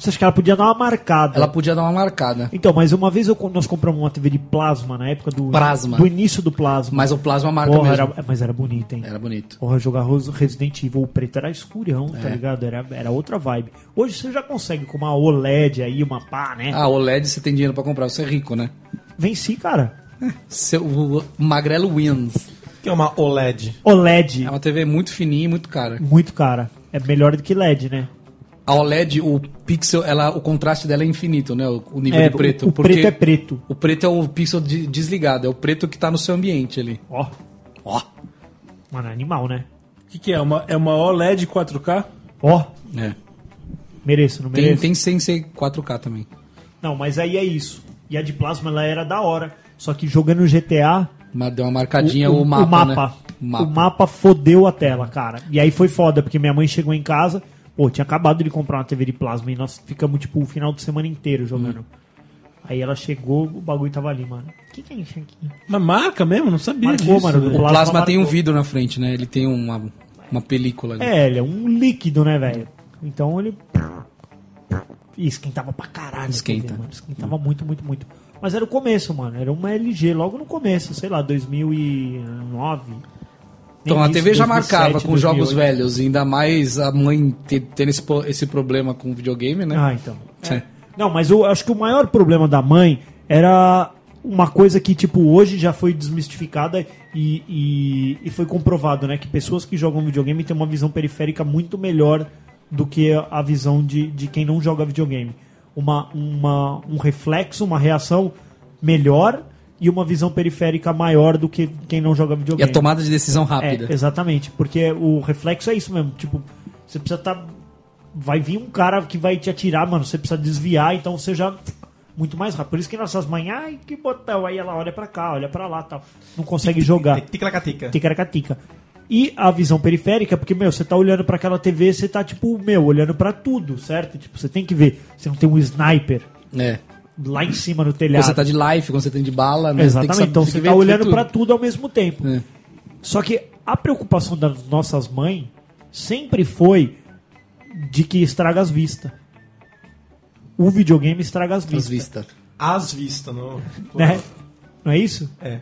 você acha que ela podia dar uma marcada? ela podia dar uma marcada. Então, mas uma vez eu, nós compramos uma TV de plasma na época do, Plasma. do início do plasma. Mas o plasma marca Porra, mesmo. era- mas era bonito, hein? Era bonito. Porra, jogar Resident Evil, o preto era escurão, tá É. ligado? Era, era outra vibe. Hoje você já consegue com uma OLED aí, uma pá, né? Ah, OLED você tem dinheiro pra comprar, você é rico, né? Venci, cara. Seu, o Magrelo wins. Que é uma OLED. OLED, É uma TV muito fininha e muito cara. muito cara. É melhor do que LED, né? A OLED, o pixel, ela, o contraste dela é infinito, né? O, o nível É, de preto. o, o preto é preto. O preto é o pixel de- desligado, é o preto que tá no seu ambiente ali. Ó, Ó. mano, é animal, né? O que, que é? Uma, é uma OLED 4K? Ó, É. mereço, não Tem, mereço? tem sem ser 4K também. Não, mas aí é isso. E a de plasma, ela era da hora. Só que jogando GTA, Mas deu uma marcadinha o, mapa, o mapa, né? O mapa. o mapa fodeu a tela, cara. E aí foi foda, porque minha mãe chegou em casa, pô, tinha acabado de comprar uma TV de plasma e nós ficamos, tipo, o final de semana inteiro jogando. Hum. Aí ela chegou, o bagulho tava ali, mano. O que, que é isso aqui? Uma marca mesmo? Não sabia Marcou, disso. mano. O plasma plasma, tem um vidro na frente, né? Ele tem uma, uma película ali. É, ele é um líquido, né, velho? Então ele. Ih, esquentava pra caralho. Esquenta. TV, mano. Esquentava muito, muito, muito. Mas era o começo, mano. Era uma LG logo no começo, sei lá, 2009. Então a TV já 2007, marcava com jogos 2008. velhos, e ainda mais a mãe te- tendo esse, esse problema com videogame, né? Ah, então. É. Não, mas eu acho que o maior problema da mãe era uma coisa que, tipo, hoje já foi desmistificada e, e, e foi comprovado, né? Que pessoas que jogam videogame têm uma visão periférica muito melhor do que a visão de, de quem não joga videogame. Uma, uma, um reflexo, uma reação melhor e uma visão periférica maior do que quem não joga E videogame. a tomada de decisão rápida. É, exatamente, porque o reflexo é isso mesmo. Tipo, você precisa estar. Vai vir um cara que vai te atirar, mano. Você precisa desviar, então você já. Muito mais rápido. Por isso que nossas mães, ai, que botão. Aí ela olha pra cá, olha pra lá tal. Não consegue jogar. Ticaracatica. Ticaracatica. E a visão periférica, porque, meu, você tá olhando pra aquela TV, você tá, tipo, meu, olhando pra tudo, certo? Tipo, você tem que ver. Você não tem um sniper É. lá em cima no telhado. Quando você tá de life, quando você tem de bala, né? Exatamente, Tem que saber- então você tá olhando pra tudo ao mesmo tempo. É. Só que a preocupação das nossas mães sempre foi de que estraga as vistas. O videogame estraga as As vistas. vistas. As vistas, não. Né? Não é isso? É.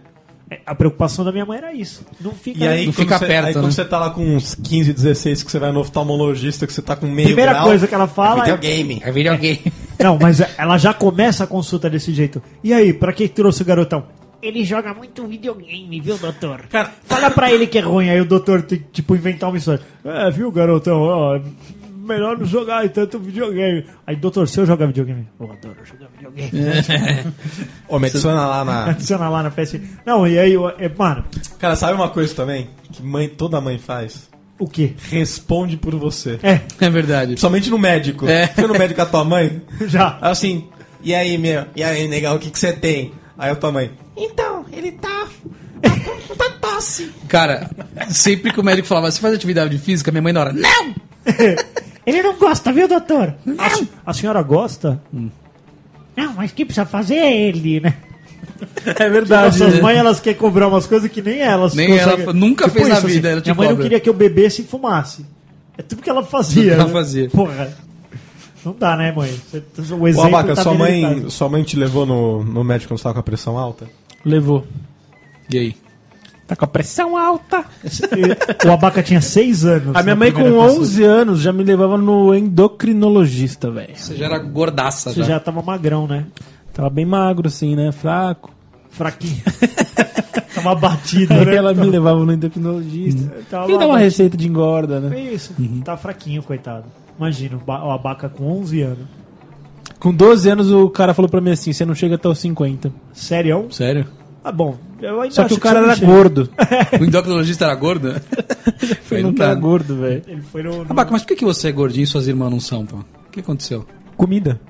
É, A preocupação da minha mãe era isso. Não fica. E aí, Não quando fica você, perto, aí quando né? você tá lá com uns 15, 16, que você vai no oftalmologista, que você tá com meio Primeira grau, coisa que ela fala é é- videogame. É videogame. Não, mas ela já começa a consulta desse jeito. E aí, pra que trouxe o garotão? Ele joga muito videogame, viu, doutor? Cara, fala pra ele que é ruim. Aí o doutor tem que, tipo, inventar uma história. É, viu, garotão? Ó, melhor não jogar tanto videogame. Aí, doutor, se eu jogar videogame? Eu adoro jogar videogame. Ô, me adiciona lá na... Adiciona lá na PS. Não, e aí, eu- é, mano, Cara, sabe uma coisa também? Que mãe, toda mãe faz? O quê? Responde por você. É, É verdade. Principalmente no médico. É. Foi no médico com a tua mãe? já. Assim, e aí, meu? E aí, negão, o que que você tem? Aí a tua mãe, Então, ele tá. tá tosse. Cara, sempre que o médico falava, você faz atividade física, minha mãe na hora, não! Ele não gosta, viu, doutor? A, se- a senhora gosta? Não, mas quem precisa fazer é ele, né? É verdade. Nossas mães, elas querem cobrar umas coisas que nem elas Nem ela nunca fez na vida, ela te Minha mãe não cobra. queria que eu bebesse e fumasse. É tudo que ela fazia. Tudo que ela né? fazia. Porra. Não dá, né, mãe? O Ô, exemplo Abaca, tá sua, mãe, sua mãe te levou no, no médico quando você tava com a pressão alta? Levou. E aí? Tá com a pressão alta. O Abaca tinha seis anos. A minha mãe com primeira consulta. 11 anos já me levava no endocrinologista, velho. Você já era gordaça, Você já. já tava magrão, né? Tava bem magro assim, né? Fraco. Fraquinho. tava batido, Aí né? ela me levava no endocrinologista. Tava E dá uma batido. receita de engorda, né? É isso. Tá fraquinho, coitado. Imagina, o Ba- o Abaca com 11 anos. Com 12 anos o cara falou pra mim assim, você não chega até os 50. Sério? Sério? Ah, bom, Eu ainda Só acho que o cara era você gordo. O endocrinologista era gordo? Foi não era dá. gordo, velho. Ele foi no. no- Abaca, mas por que, que você é gordinho e suas irmãs não são, pô? O que aconteceu? Comida.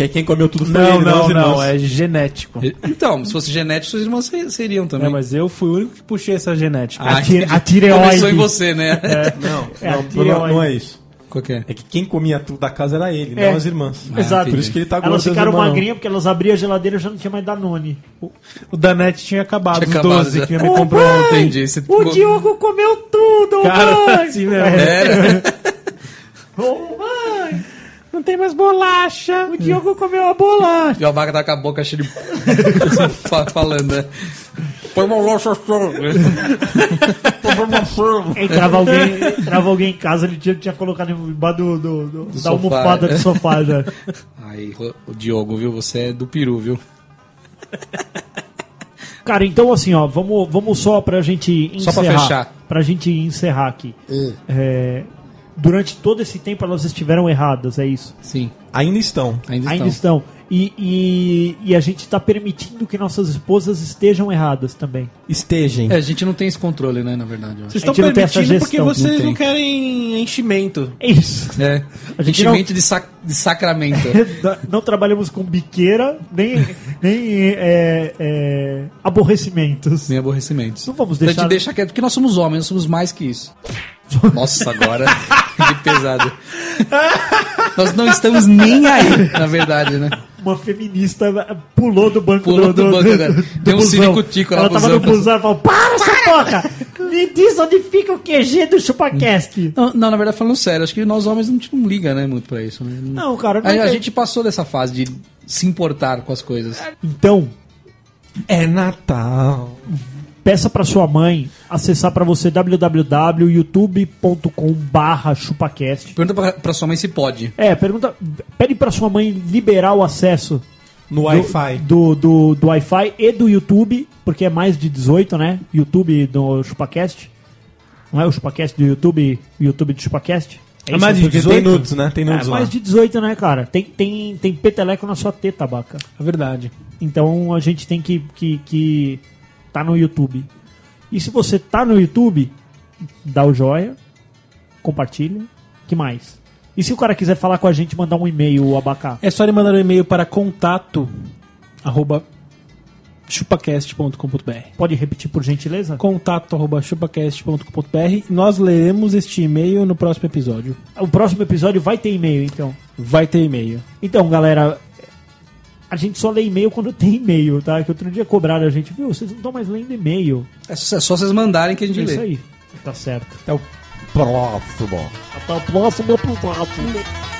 Que aí quem comeu tudo foi Não, ele, não, irmãos. não, é genético. Então, se fosse genético, suas irmãs se- seriam também. É, mas eu fui o único que puxei essa genética. Ah, A entendi. a tireoide. Começou em você, né? Não, É, não, a não, não é isso. Qual que é? É que quem comia tudo da casa era ele, É. não as irmãs. Exato. Por isso que ele tá gordo. Elas as ficaram irmãs não. magrinhas porque elas abriam a geladeira e já não tinha mais Danone. O Danete tinha acabado, Tinha os acabado 12 já. que minha mãe comprou mãe! ontem. Entendi. Você O ficou- Diogo comeu tudo, Cara, mãe! assim mesmo. Era. Ô, mãe! Não tem mais bolacha. O Diogo comeu a bolacha! E o Abaca tá com a boca cheia de. Fa- falando, né? Põe uma loja Entrava alguém, entrava alguém em casa, ele tinha, tinha colocado embaixo do, do, do- da sofá, almofada né? do sofá já. Aí, o Diogo, viu? Você é do peru, viu? Cara, então assim, ó, vamos, vamos só pra gente Só encerrar. pra fechar. Pra gente encerrar aqui. É, durante todo esse tempo elas estiveram erradas, é isso. Sim. Ainda estão. Ainda, Ainda estão. estão. E, e, e a gente tá permitindo que nossas esposas estejam erradas também. Estejam. É, a gente não tem esse controle, né? Na verdade. Vocês A gente estão não permitindo porque vocês não não, querem enchimento. É isso. É. A gente não- Enchimento de, sac... de sacramento. Não trabalhamos com biqueira, nem, nem é, é, aborrecimentos. Sem aborrecimentos. Não vamos Então a deixar- gente deixa quieto, porque nós somos homens, nós somos mais que isso. Nossa, agora que pesado. Nós não estamos nem aí, na verdade, né? Uma feminista pulou do banco Pulou do banco agora. Tem um ciricutico lá Ela tava no busão. e falou: Para essa porra! Me diz onde fica o QG do ChupaCast. Não, não, na verdade, falando sério, acho que nós homens não, tipo, não liga, né, muito pra isso. Né? Não, cara, não A, a gente passou dessa fase de se importar com as coisas. Então, É Natal. Peça pra sua mãe acessar pra você www.youtube.com/barra chupacast. Pergunta pra, pra sua mãe se pode. É, pergunta. Pede pra sua mãe liberar o acesso No Wi-Fi. do, do, do Wi-Fi e do YouTube, porque é mais de 18, né? YouTube do ChupaCast. Não é o ChupaCast do YouTube, o YouTube do ChupaCast? É mais de Porque 18? tem nudes, né? Tem É nudes lá. mais de 18, né, cara? Tem, tem, tem peteleco na sua teta, baca. É verdade. Então a gente tem que, que, que tá no YouTube. E se você tá no YouTube, dá o joia, compartilha. que mais? E se o cara quiser falar com a gente, mandar um e-mail, o abacá? É só ele mandar um e-mail para contato arroba chupacast.com.br Pode repetir por gentileza? contato arroba chupacast.com.br Nós leremos este e-mail no próximo episódio. O próximo episódio vai ter e-mail, então. Vai ter e-mail. Então, galera, a gente só lê e-mail quando tem e-mail, tá? Que outro dia cobraram a gente, viu? Vocês não estão mais lendo e-mail. É só, é vocês mandarem que a gente É lê. isso aí. Tá certo. Até o próximo. Até o próximo episódio.